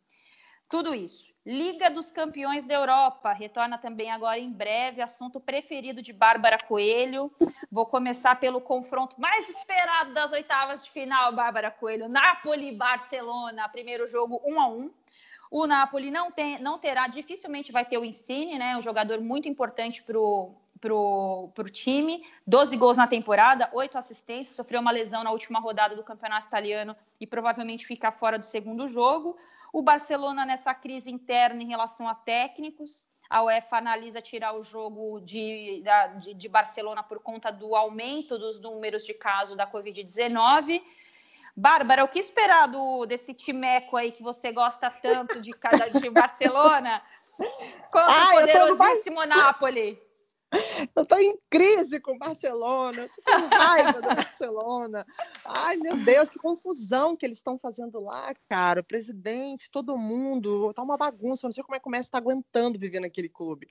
Tudo isso. Liga dos Campeões da Europa retorna também agora em breve. Assunto preferido de Bárbara Coelho. Vou começar pelo confronto mais esperado das oitavas de final, Bárbara Coelho. Napoli-Barcelona, primeiro jogo 1 a 1 o Napoli não, tem, não terá, dificilmente vai ter o Insigne, né? Um jogador muito importante para pro, pro time, 12 gols na temporada, 8 assistências, sofreu uma lesão na última rodada do Campeonato Italiano e provavelmente fica fora do segundo jogo. O Barcelona nessa crise interna em relação a técnicos, a UEFA analisa tirar o jogo de, de, de Barcelona por conta do aumento dos números de casos da Covid-19. Bárbara, o que esperar do, desse timeco aí que você gosta tanto de cada de Barcelona contra ah, o poderosíssimo Napoli? Eu estou em crise com Barcelona, eu estou com raiva do Barcelona. Ai, meu Deus, que confusão que eles estão fazendo lá, cara. O presidente, todo mundo, tá uma bagunça. Eu não sei como é que o Messi está aguentando viver naquele clube.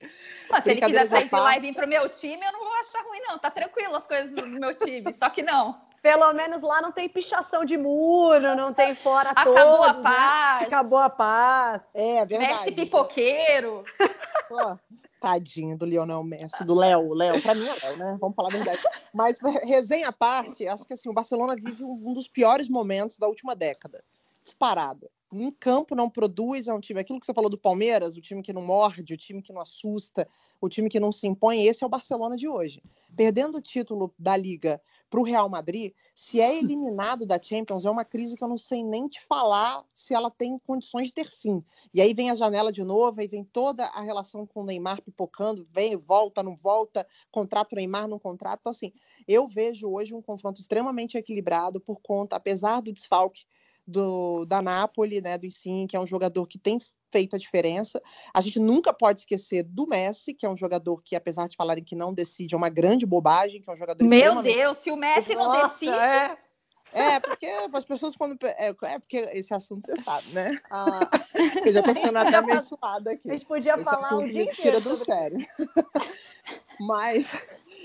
Mas se ele quiser sair de lá e vir pro meu time, eu não vou achar ruim, não. Tá tranquilo as coisas do meu time, só que não. Pelo menos lá não tem pichação de muro, não tem fora Acabou todos, a paz. Né? Acabou a paz. É, verdade. Messi pipoqueiro. Pô, tadinho do Lionel Messi, do Léo. Léo, pra mim é Léo, né? Vamos falar a verdade. Mas, resenha à parte, acho que assim, o Barcelona vive um dos piores momentos da última década. Disparado. Em campo não produz, é um time. Aquilo que você falou do Palmeiras, o time que não morde, o time que não assusta, o time que não se impõe, esse é o Barcelona de hoje. Perdendo o título da Liga para o Real Madrid, se é eliminado da Champions, é uma crise que eu não sei nem te falar se ela tem condições de ter fim. E aí vem a janela de novo, aí vem toda a relação com o Neymar pipocando, vem, volta, não volta, contrato Neymar, não contrato. Então, assim, eu vejo hoje um confronto extremamente equilibrado por conta, apesar do desfalque do, da Napoli, né, do Sim, que é um jogador que tem feito a diferença. A gente nunca pode esquecer do Messi, que é um jogador que, apesar de falarem que não decide, é uma grande bobagem, que é um jogador Meu Deus, se o Messi Nossa, não decide... É... É, porque as pessoas quando. É, é, porque esse assunto você sabe, né? Ah. Eu já tô ficando até meio suada aqui. A gente podia esse falar um dia tira do sobre... sério. Mas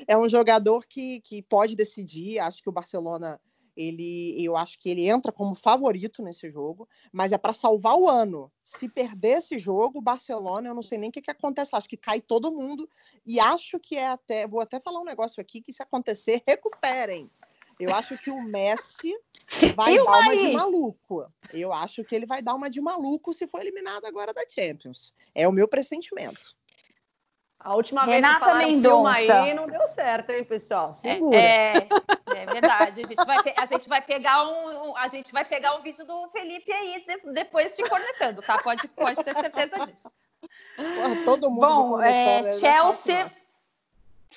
é um jogador que, que pode decidir. Acho que o Barcelona ele, eu acho que ele entra como favorito nesse jogo, mas é para salvar o ano. Se perder esse jogo, o Barcelona, eu não sei nem o que, que acontece. Acho que cai todo mundo e acho que é até, vou até falar um negócio aqui que se acontecer, recuperem. Eu acho que o Messi vai dar uma de maluco. Eu acho que ele vai dar uma de maluco se for eliminado agora da Champions. É o meu pressentimento. A última Renata vez que Mendonça aí não deu certo, hein, pessoal? Segura. É, é, é, verdade. A gente vai, a gente vai pegar um, a gente vai pegar um vídeo do Felipe aí depois te cornetando, tá? Pode, pode ter certeza disso. Porra, todo mundo. Bom, é, Chelsea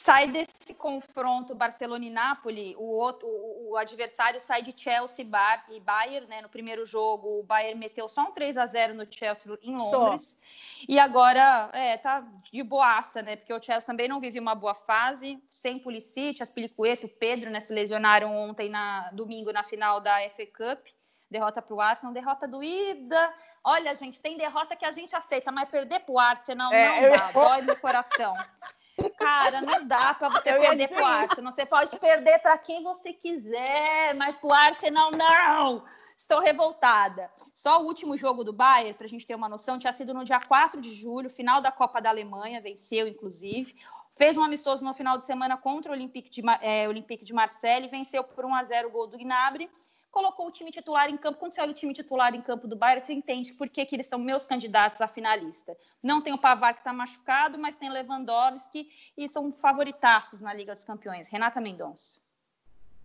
sai desse confronto Barcelona e Nápoles, o, outro, o, o, adversário sai de Chelsea Bar, e Bayern, né? No primeiro jogo, o Bayern meteu só um 3 a 0 no Chelsea em Londres. Só. E agora, é, tá de boaça, né? Porque o Chelsea também não vive uma boa fase, sem Pulisic, Aspilicueta, o Pedro, né, se lesionaram ontem na domingo na final da FA Cup. Derrota para o Arsenal, derrota doída. Olha, gente, tem derrota que a gente aceita, mas perder para o Arsenal é, não dá, eu... dói no coração. Cara, não dá para você perder pro Arsenal. Você pode perder para quem você quiser, mas pro Arsenal não. Estou revoltada. Só o último jogo do Bayern, para a gente ter uma noção, tinha sido no dia 4 de julho, final da Copa da Alemanha, venceu, inclusive. Fez um amistoso no final de semana contra o Olympique de, é, Olympique de Marseille, venceu por 1 a 0 o gol do Gnabry colocou o time titular em campo. Quando você olha o time titular em campo do Bayern, você entende por que, que eles são meus candidatos a finalista. Não tem o Pavar que está machucado, mas tem Lewandowski e são favoritaços na Liga dos Campeões. Renata Mendonça.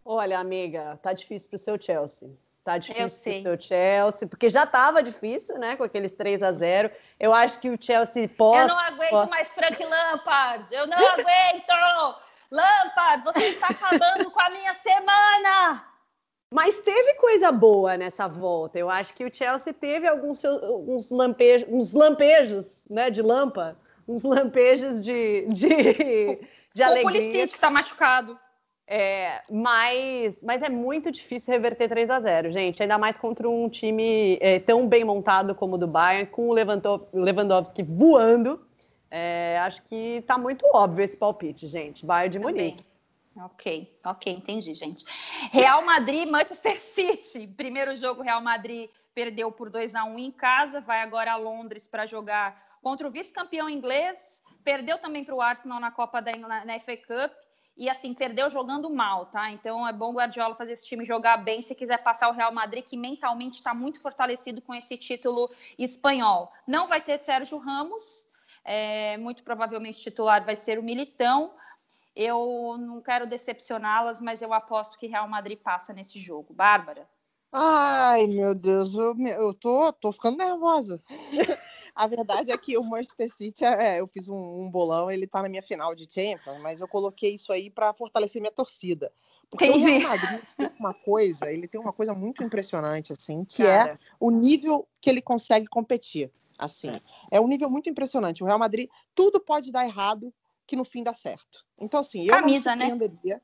Olha, amiga, tá difícil para o seu Chelsea. Tá difícil para o seu Chelsea, porque já estava difícil, né, com aqueles 3 a 0 Eu acho que o Chelsea pode. Eu não aguento mais Frank Lampard. Eu não aguento! Lampard, você está acabando com a minha semana! Mas teve coisa boa nessa volta. Eu acho que o Chelsea teve alguns uns lampejos, uns lampejos, né, de lampa, uns lampejos de de, de alegria. O Pulisic está machucado. É, mas, mas é muito difícil reverter 3 a 0 gente. Ainda mais contra um time é, tão bem montado como o do Bayern, com o Lewandowski voando. É, acho que está muito óbvio esse palpite, gente. Bayern de Também. Munique. Ok, ok, entendi, gente. Real Madrid, Manchester City. Primeiro jogo, Real Madrid perdeu por 2 a 1 em casa, vai agora a Londres para jogar contra o vice-campeão inglês. Perdeu também para o Arsenal na Copa da na, FA Cup e assim perdeu jogando mal, tá? Então é bom o Guardiola fazer esse time jogar bem se quiser passar o Real Madrid que mentalmente está muito fortalecido com esse título espanhol. Não vai ter Sérgio Ramos, é, muito provavelmente titular vai ser o Militão. Eu não quero decepcioná-las, mas eu aposto que Real Madrid passa nesse jogo. Bárbara? Ai, meu Deus, eu, eu tô, tô ficando nervosa. A verdade é que o Manchester City, é, eu fiz um, um, bolão, ele tá na minha final de Champions, mas eu coloquei isso aí para fortalecer minha torcida. Porque Entendi. o Real Madrid tem uma coisa, ele tem uma coisa muito impressionante, assim, que é Cara. é o nível que ele consegue competir. Assim, é. é um nível muito impressionante. O Real Madrid, tudo pode dar errado, que no fim dá certo. Então, assim, eu camisa, não né?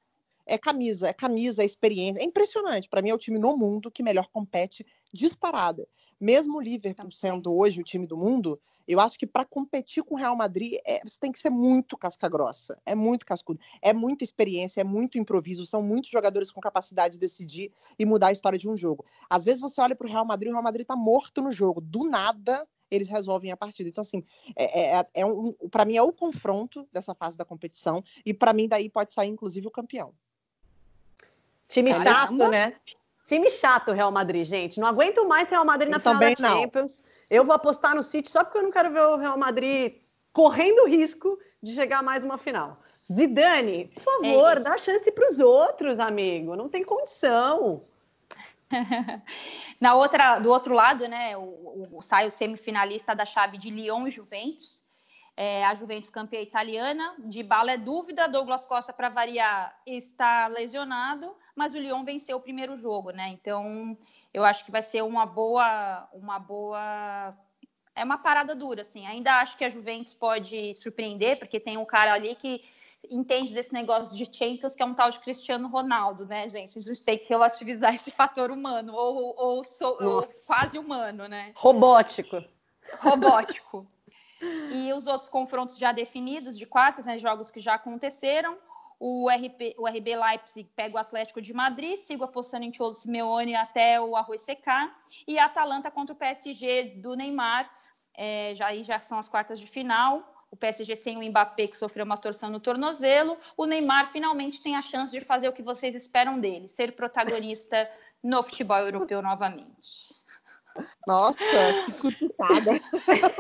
É camisa, é camisa, é experiência. É impressionante. Para mim, é o time no mundo que melhor compete disparada. Mesmo o Liverpool sendo hoje o time do mundo, eu acho que para competir com o Real Madrid, é, você tem que ser muito casca grossa, é muito cascudo, é muita experiência, é muito improviso, são muitos jogadores com capacidade de decidir e mudar a história de um jogo. Às vezes você olha para o Real Madrid, o Real Madrid está morto no jogo, do nada eles resolvem a partida. Então, assim, é, é, é um, para mim é o confronto dessa fase da competição e para mim daí pode sair inclusive o campeão. Time chato, né? Time chato, Real Madrid, gente. Não aguento mais Real Madrid na eu final da Champions. Não. Eu vou apostar no City só porque eu não quero ver o Real Madrid correndo risco de chegar a mais uma final. Zidane, por favor, é dá chance para os outros, amigo. Não tem condição. Na outra, do outro lado, né, o, o, sai o semifinalista da chave de Lyon e Juventus. É, a Juventus campeã italiana, de bala é dúvida, Douglas Costa, para variar, está lesionado, mas o Lyon venceu o primeiro jogo, né? Então, eu acho que vai ser uma boa, uma boa é uma parada dura, assim. Ainda acho que a Juventus pode surpreender, porque tem um cara ali que entende desse negócio de Champions, que é um tal de Cristiano Ronaldo, né, gente? A gente tem que relativizar esse fator humano, ou, ou, so, ou quase humano, né? Robótico. Robótico. e os outros confrontos já definidos de quartas, né, jogos que já aconteceram. O, RP, o RB Leipzig pega o Atlético de Madrid, sigo apostando em Cholo Simeone até o arroz secar. E a Atalanta contra o PSG do Neymar, é, já, aí já são as quartas de final o PSG sem o Mbappé, que sofreu uma torção no tornozelo, o Neymar finalmente tem a chance de fazer o que vocês esperam dele, ser protagonista no futebol europeu novamente. Nossa, que cutucada.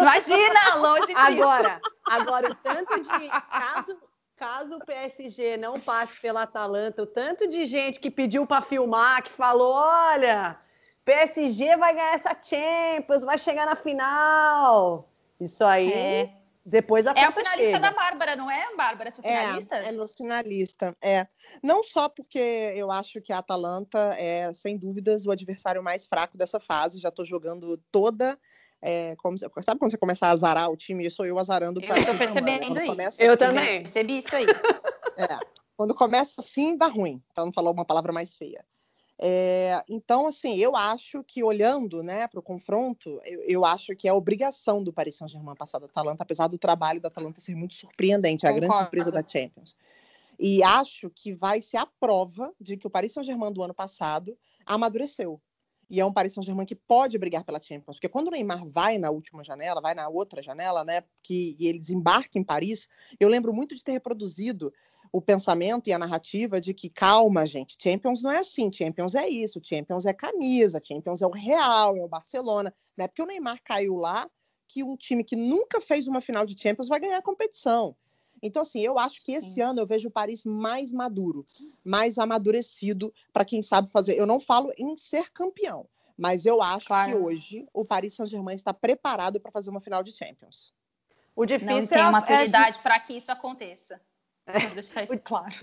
Imagina, longe disso. Agora, agora o tanto de caso caso o PSG não passe pela Atalanta, o tanto de gente que pediu para filmar, que falou, olha, PSG vai ganhar essa Champions, vai chegar na final. Isso aí é. Depois a É a finalista chega. da Bárbara, não é, Bárbara? Sua finalista? É, é no finalista, é. Não só porque eu acho que a Atalanta é, sem dúvidas, o adversário mais fraco dessa fase. Já estou jogando toda. É, como, sabe quando você começa a azarar o time? Eu sou eu azarando o Eu estou percebendo isso. Eu assim, também. Percebi isso aí. É, quando começa assim, dá ruim, para não falar uma palavra mais feia. É, então, assim, eu acho que olhando né, para o confronto, eu, eu, acho que é obrigação do Paris Saint-Germain passar da Atalanta, apesar do trabalho da Atalanta ser muito surpreendente, é a grande surpresa da Champions. E acho que vai ser a prova de que o Paris Saint-Germain do ano passado amadureceu. E é um Paris Saint-Germain que pode brigar pela Champions, porque quando o Neymar vai na última janela, vai na outra janela, né, que e ele desembarca em Paris, eu lembro muito de ter reproduzido o pensamento e a narrativa de que, calma, gente, Champions não é assim, Champions é isso, Champions é camisa, Champions é o Real, é o Barcelona. Não é porque o Neymar caiu lá que um time que nunca fez uma final de Champions vai ganhar a competição. Então, assim, eu acho que esse Sim. ano eu vejo o Paris mais maduro, mais amadurecido para quem sabe fazer. Eu não falo em ser campeão, mas eu acho claro. que hoje o Paris Saint-Germain está preparado para fazer uma final de Champions. O difícil não tem é, maturidade é... para que isso aconteça. É. Vou deixar isso claro.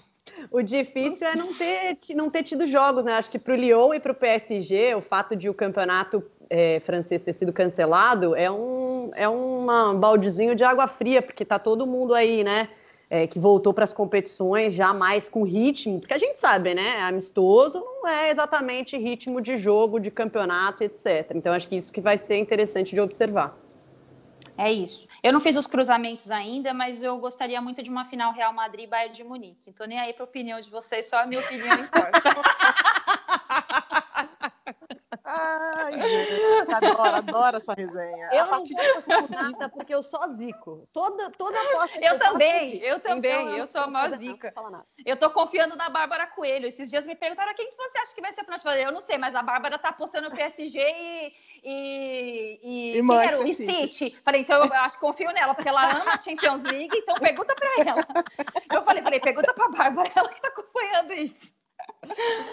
O difícil é não ter, não ter tido jogos, né? Acho que para o Lyon e para o PSG, o fato de o campeonato é, francês ter sido cancelado é um, é um baldezinho de água fria, porque tá todo mundo aí, né? É, que voltou para as competições já mais com ritmo, porque a gente sabe, né? Amistoso não é exatamente ritmo de jogo, de campeonato, etc. Então acho que isso que vai ser interessante de observar. É isso. Eu não fiz os cruzamentos ainda, mas eu gostaria muito de uma final Real Madrid Bayern de Munique. Tô nem aí para a opinião de vocês, só a minha opinião importa. Ai, adoro, adoro essa resenha. Eu não vou nada porque eu sou zico. Toda, toda aposta eu, eu também, eu também, então, eu sou a maior zica. Eu tô confiando na Bárbara Coelho. Esses dias me perguntaram quem que você acha que vai ser a final. Eu não sei, mas a Bárbara tá apostando no PSG e e, e, e, era, e City. Falei, então eu acho que confio nela, porque ela ama a Champions League, então pergunta para ela. Eu falei, falei, pergunta para a Bárbara, ela que está acompanhando isso.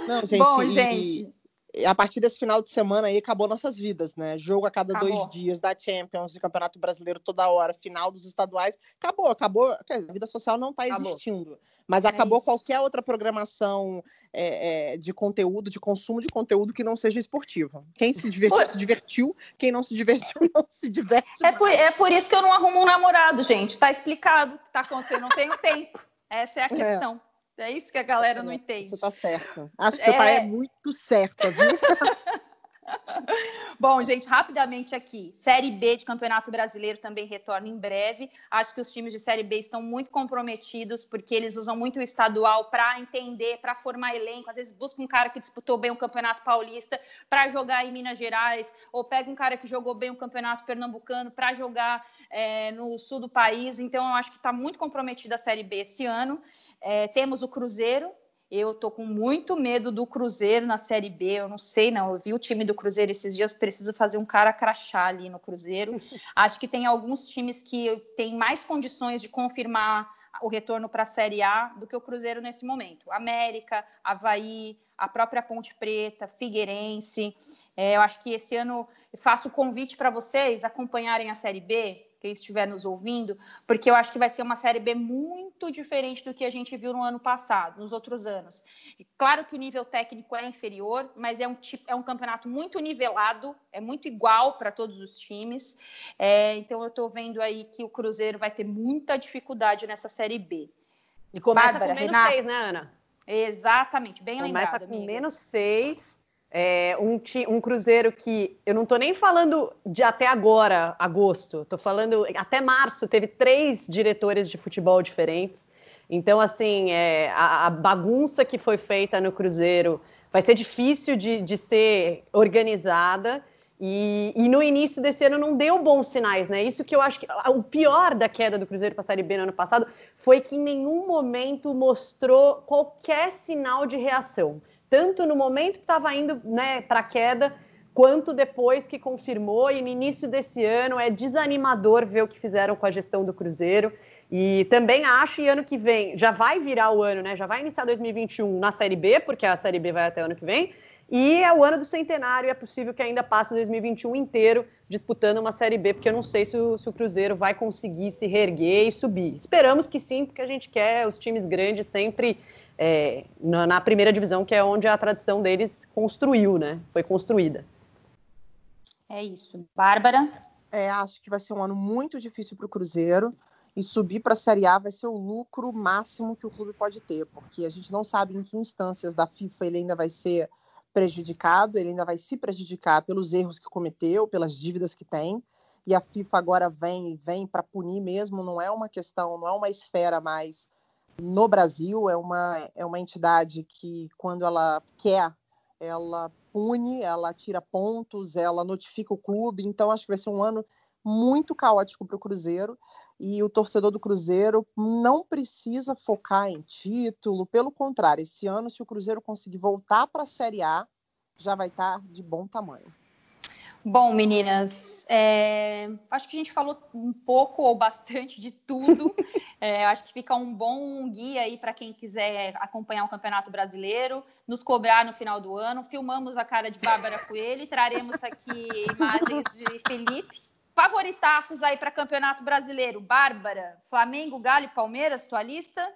Não, gente, Bom, e, gente a partir desse final de semana aí acabou nossas vidas, né? Jogo a cada acabou. dois dias da Champions e Campeonato Brasileiro toda hora, final dos estaduais, acabou, acabou. A vida social não está existindo, mas é acabou qualquer outra programação é, é, de conteúdo, de consumo de conteúdo que não seja esportivo. Quem se divertiu, se divertiu, quem não se divertiu, não se diverte. É por, é por isso que eu não arrumo um namorado, gente. Está explicado o que está acontecendo, não tenho tempo. Essa é a é. questão. É isso que a galera não entende. Você está certa. Acho que você está é... muito certa, viu? Bom, gente, rapidamente aqui. Série B de Campeonato Brasileiro também retorna em breve. Acho que os times de Série B estão muito comprometidos, porque eles usam muito o estadual para entender, para formar elenco. Às vezes busca um cara que disputou bem o Campeonato Paulista para jogar em Minas Gerais, ou pega um cara que jogou bem o Campeonato Pernambucano para jogar é, no sul do país. Então, eu acho que está muito comprometida a Série B esse ano. É, temos o Cruzeiro, eu tô com muito medo do Cruzeiro na Série B. Eu não sei, não. Eu vi o time do Cruzeiro esses dias. Preciso fazer um cara crachá ali no Cruzeiro. Acho que tem alguns times que têm mais condições de confirmar o retorno para a Série A do que o Cruzeiro nesse momento. América, Havaí, a própria Ponte Preta, Figueirense. É, eu acho que esse ano faço o convite para vocês acompanharem a Série B quem estiver nos ouvindo, porque eu acho que vai ser uma Série B muito diferente do que a gente viu no ano passado, nos outros anos. E claro que o nível técnico é inferior, mas é um, tipo, é um campeonato muito nivelado, é muito igual para todos os times. É, então eu estou vendo aí que o Cruzeiro vai ter muita dificuldade nessa Série B. E começa Bárbara, com menos Renata, seis, né, Ana? Exatamente, bem começa lembrado. Começa com menos seis é, um, um cruzeiro que eu não estou nem falando de até agora, agosto, estou falando até março, teve três diretores de futebol diferentes. Então, assim, é, a, a, bagunça que foi feita no Cruzeiro vai ser difícil de, de ser organizada. E, e, no início desse ano não deu bons sinais, né? Isso que eu acho que o pior da queda do Cruzeiro para a Série B no ano passado foi que em nenhum momento mostrou qualquer sinal de reação tanto no momento que estava indo né, para a queda, quanto depois que confirmou. E no início desse ano é desanimador ver o que fizeram com a gestão do Cruzeiro. E também acho, e ano que vem, já vai virar o ano, né? Já vai iniciar 2021 na Série B, porque a Série B vai até ano que vem. E é o ano do centenário, e é possível que ainda passe 2021 inteiro disputando uma Série B, porque eu não sei se o, se o, Cruzeiro vai conseguir se reerguer e subir. Esperamos que sim, porque a gente quer os times grandes sempre é, na, na, primeira divisão, que é onde a tradição deles construiu, né? Foi construída. É isso. Bárbara? É, acho que vai ser um ano muito difícil para o Cruzeiro e subir para a Série A vai ser o lucro máximo que o clube pode ter, porque a gente não sabe em que instâncias da FIFA ele ainda vai ser prejudicado, ele ainda vai se prejudicar pelos erros que cometeu, pelas dívidas que tem. E a FIFA agora vem vem para punir mesmo, não é uma questão, não é uma esfera mais no Brasil, é uma, é uma entidade que, quando ela quer, ela pune, ela tira pontos, ela notifica o clube. Então, acho que vai ser um ano muito caótico para o Cruzeiro. E o torcedor do Cruzeiro não precisa focar em título, pelo contrário, esse ano, se o Cruzeiro conseguir voltar para a Série A, já vai estar tá de bom tamanho. Bom, meninas, é, acho que a gente falou um pouco ou bastante de tudo. É, acho que fica um bom guia aí para quem quiser acompanhar o Campeonato Brasileiro, nos cobrar no final do ano. Filmamos a cara de Bárbara Coelho e traremos aqui imagens de Felipe. Favoritaços aí para Campeonato Brasileiro. Bárbara, Flamengo, Galo e Palmeiras, tua lista?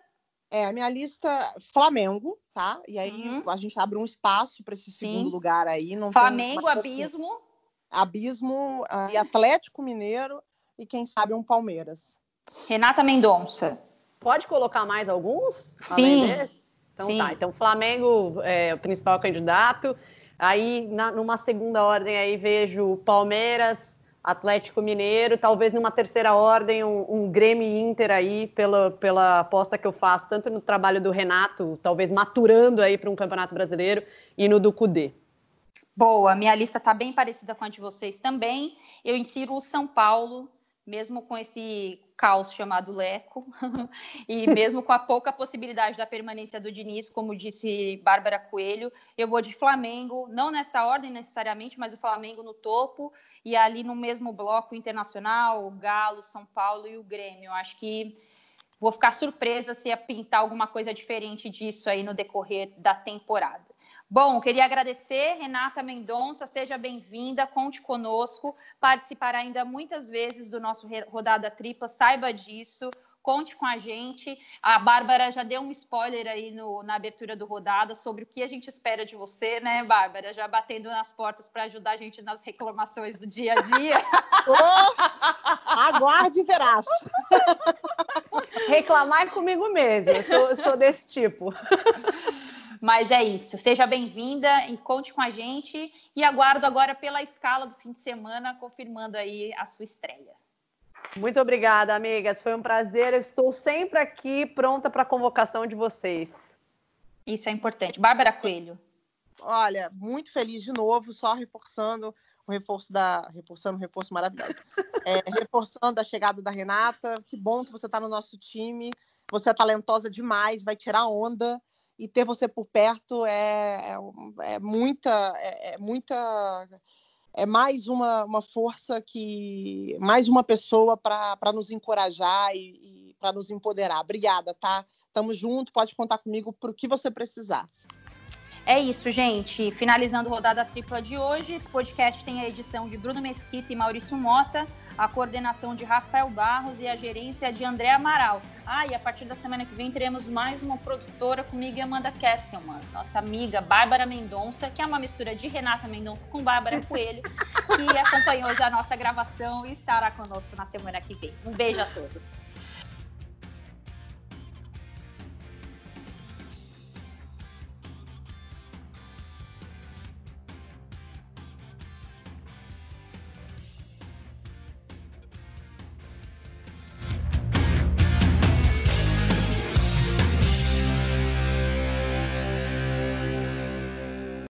É, a minha lista, Flamengo, tá? E aí uhum. a gente abre um espaço para esse segundo Sim. lugar aí. Não Flamengo, Abismo. Assim, Abismo e Atlético Mineiro e quem sabe um Palmeiras. Renata Mendonça. Pode colocar mais alguns? Sim. Então Sim. tá. Então Flamengo é o principal candidato. Aí na, numa segunda ordem aí vejo Palmeiras, Atlético Mineiro, talvez numa terceira ordem um, um Grêmio Inter aí pela, pela aposta que eu faço tanto no trabalho do Renato, talvez maturando aí para um Campeonato Brasileiro e no do Cudê. Boa, minha lista está bem parecida com a de vocês também. Eu insiro o São Paulo, mesmo com esse caos chamado Leco, e mesmo com a pouca possibilidade da permanência do Diniz, como disse Bárbara Coelho, eu vou de Flamengo, não nessa ordem necessariamente, mas o Flamengo no topo, e ali no mesmo bloco internacional, o Galo, São Paulo e o Grêmio. Eu acho que vou ficar surpresa se ia pintar alguma coisa diferente disso aí no decorrer da temporada. Bom, queria agradecer, Renata Mendonça, seja bem-vinda, conte conosco, participará ainda muitas vezes do nosso Rodada Tripla, saiba disso, conte com a gente. A Bárbara já deu um spoiler aí no, na abertura do Rodada sobre o que a gente espera de você, né, Bárbara? Já batendo nas portas para ajudar a gente nas reclamações do dia a dia. oh, aguarde e verás. Reclamar é comigo mesmo, eu sou, eu sou desse tipo. Mas é isso. Seja bem-vinda e conte com a gente. E aguardo agora pela escala do fim de semana, confirmando aí a sua estreia. Muito obrigada, amigas. Foi um prazer. Eu estou sempre aqui pronta para a convocação de vocês. Isso é importante. Bárbara Coelho. Olha, muito feliz de novo, só reforçando o reforço da. Reforçando o reforço maravilhoso. É, reforçando a chegada da Renata. Que bom que você está no nosso time. Você é talentosa demais, vai tirar onda e ter você por perto é, é, é muita é, é, muita é mais uma, uma força que mais uma pessoa para nos encorajar e, e para nos empoderar. Obrigada, tá? Tamo junto, pode contar comigo para o que você precisar. É isso, gente. Finalizando a rodada tripla de hoje, esse podcast tem a edição de Bruno Mesquita e Maurício Mota, a coordenação de Rafael Barros e a gerência de André Amaral. Ah, e a partir da semana que vem teremos mais uma produtora comigo e Amanda Kestelman, nossa amiga Bárbara Mendonça, que é uma mistura de Renata Mendonça com Bárbara Coelho, que acompanhou já a nossa gravação e estará conosco na semana que vem. Um beijo a todos.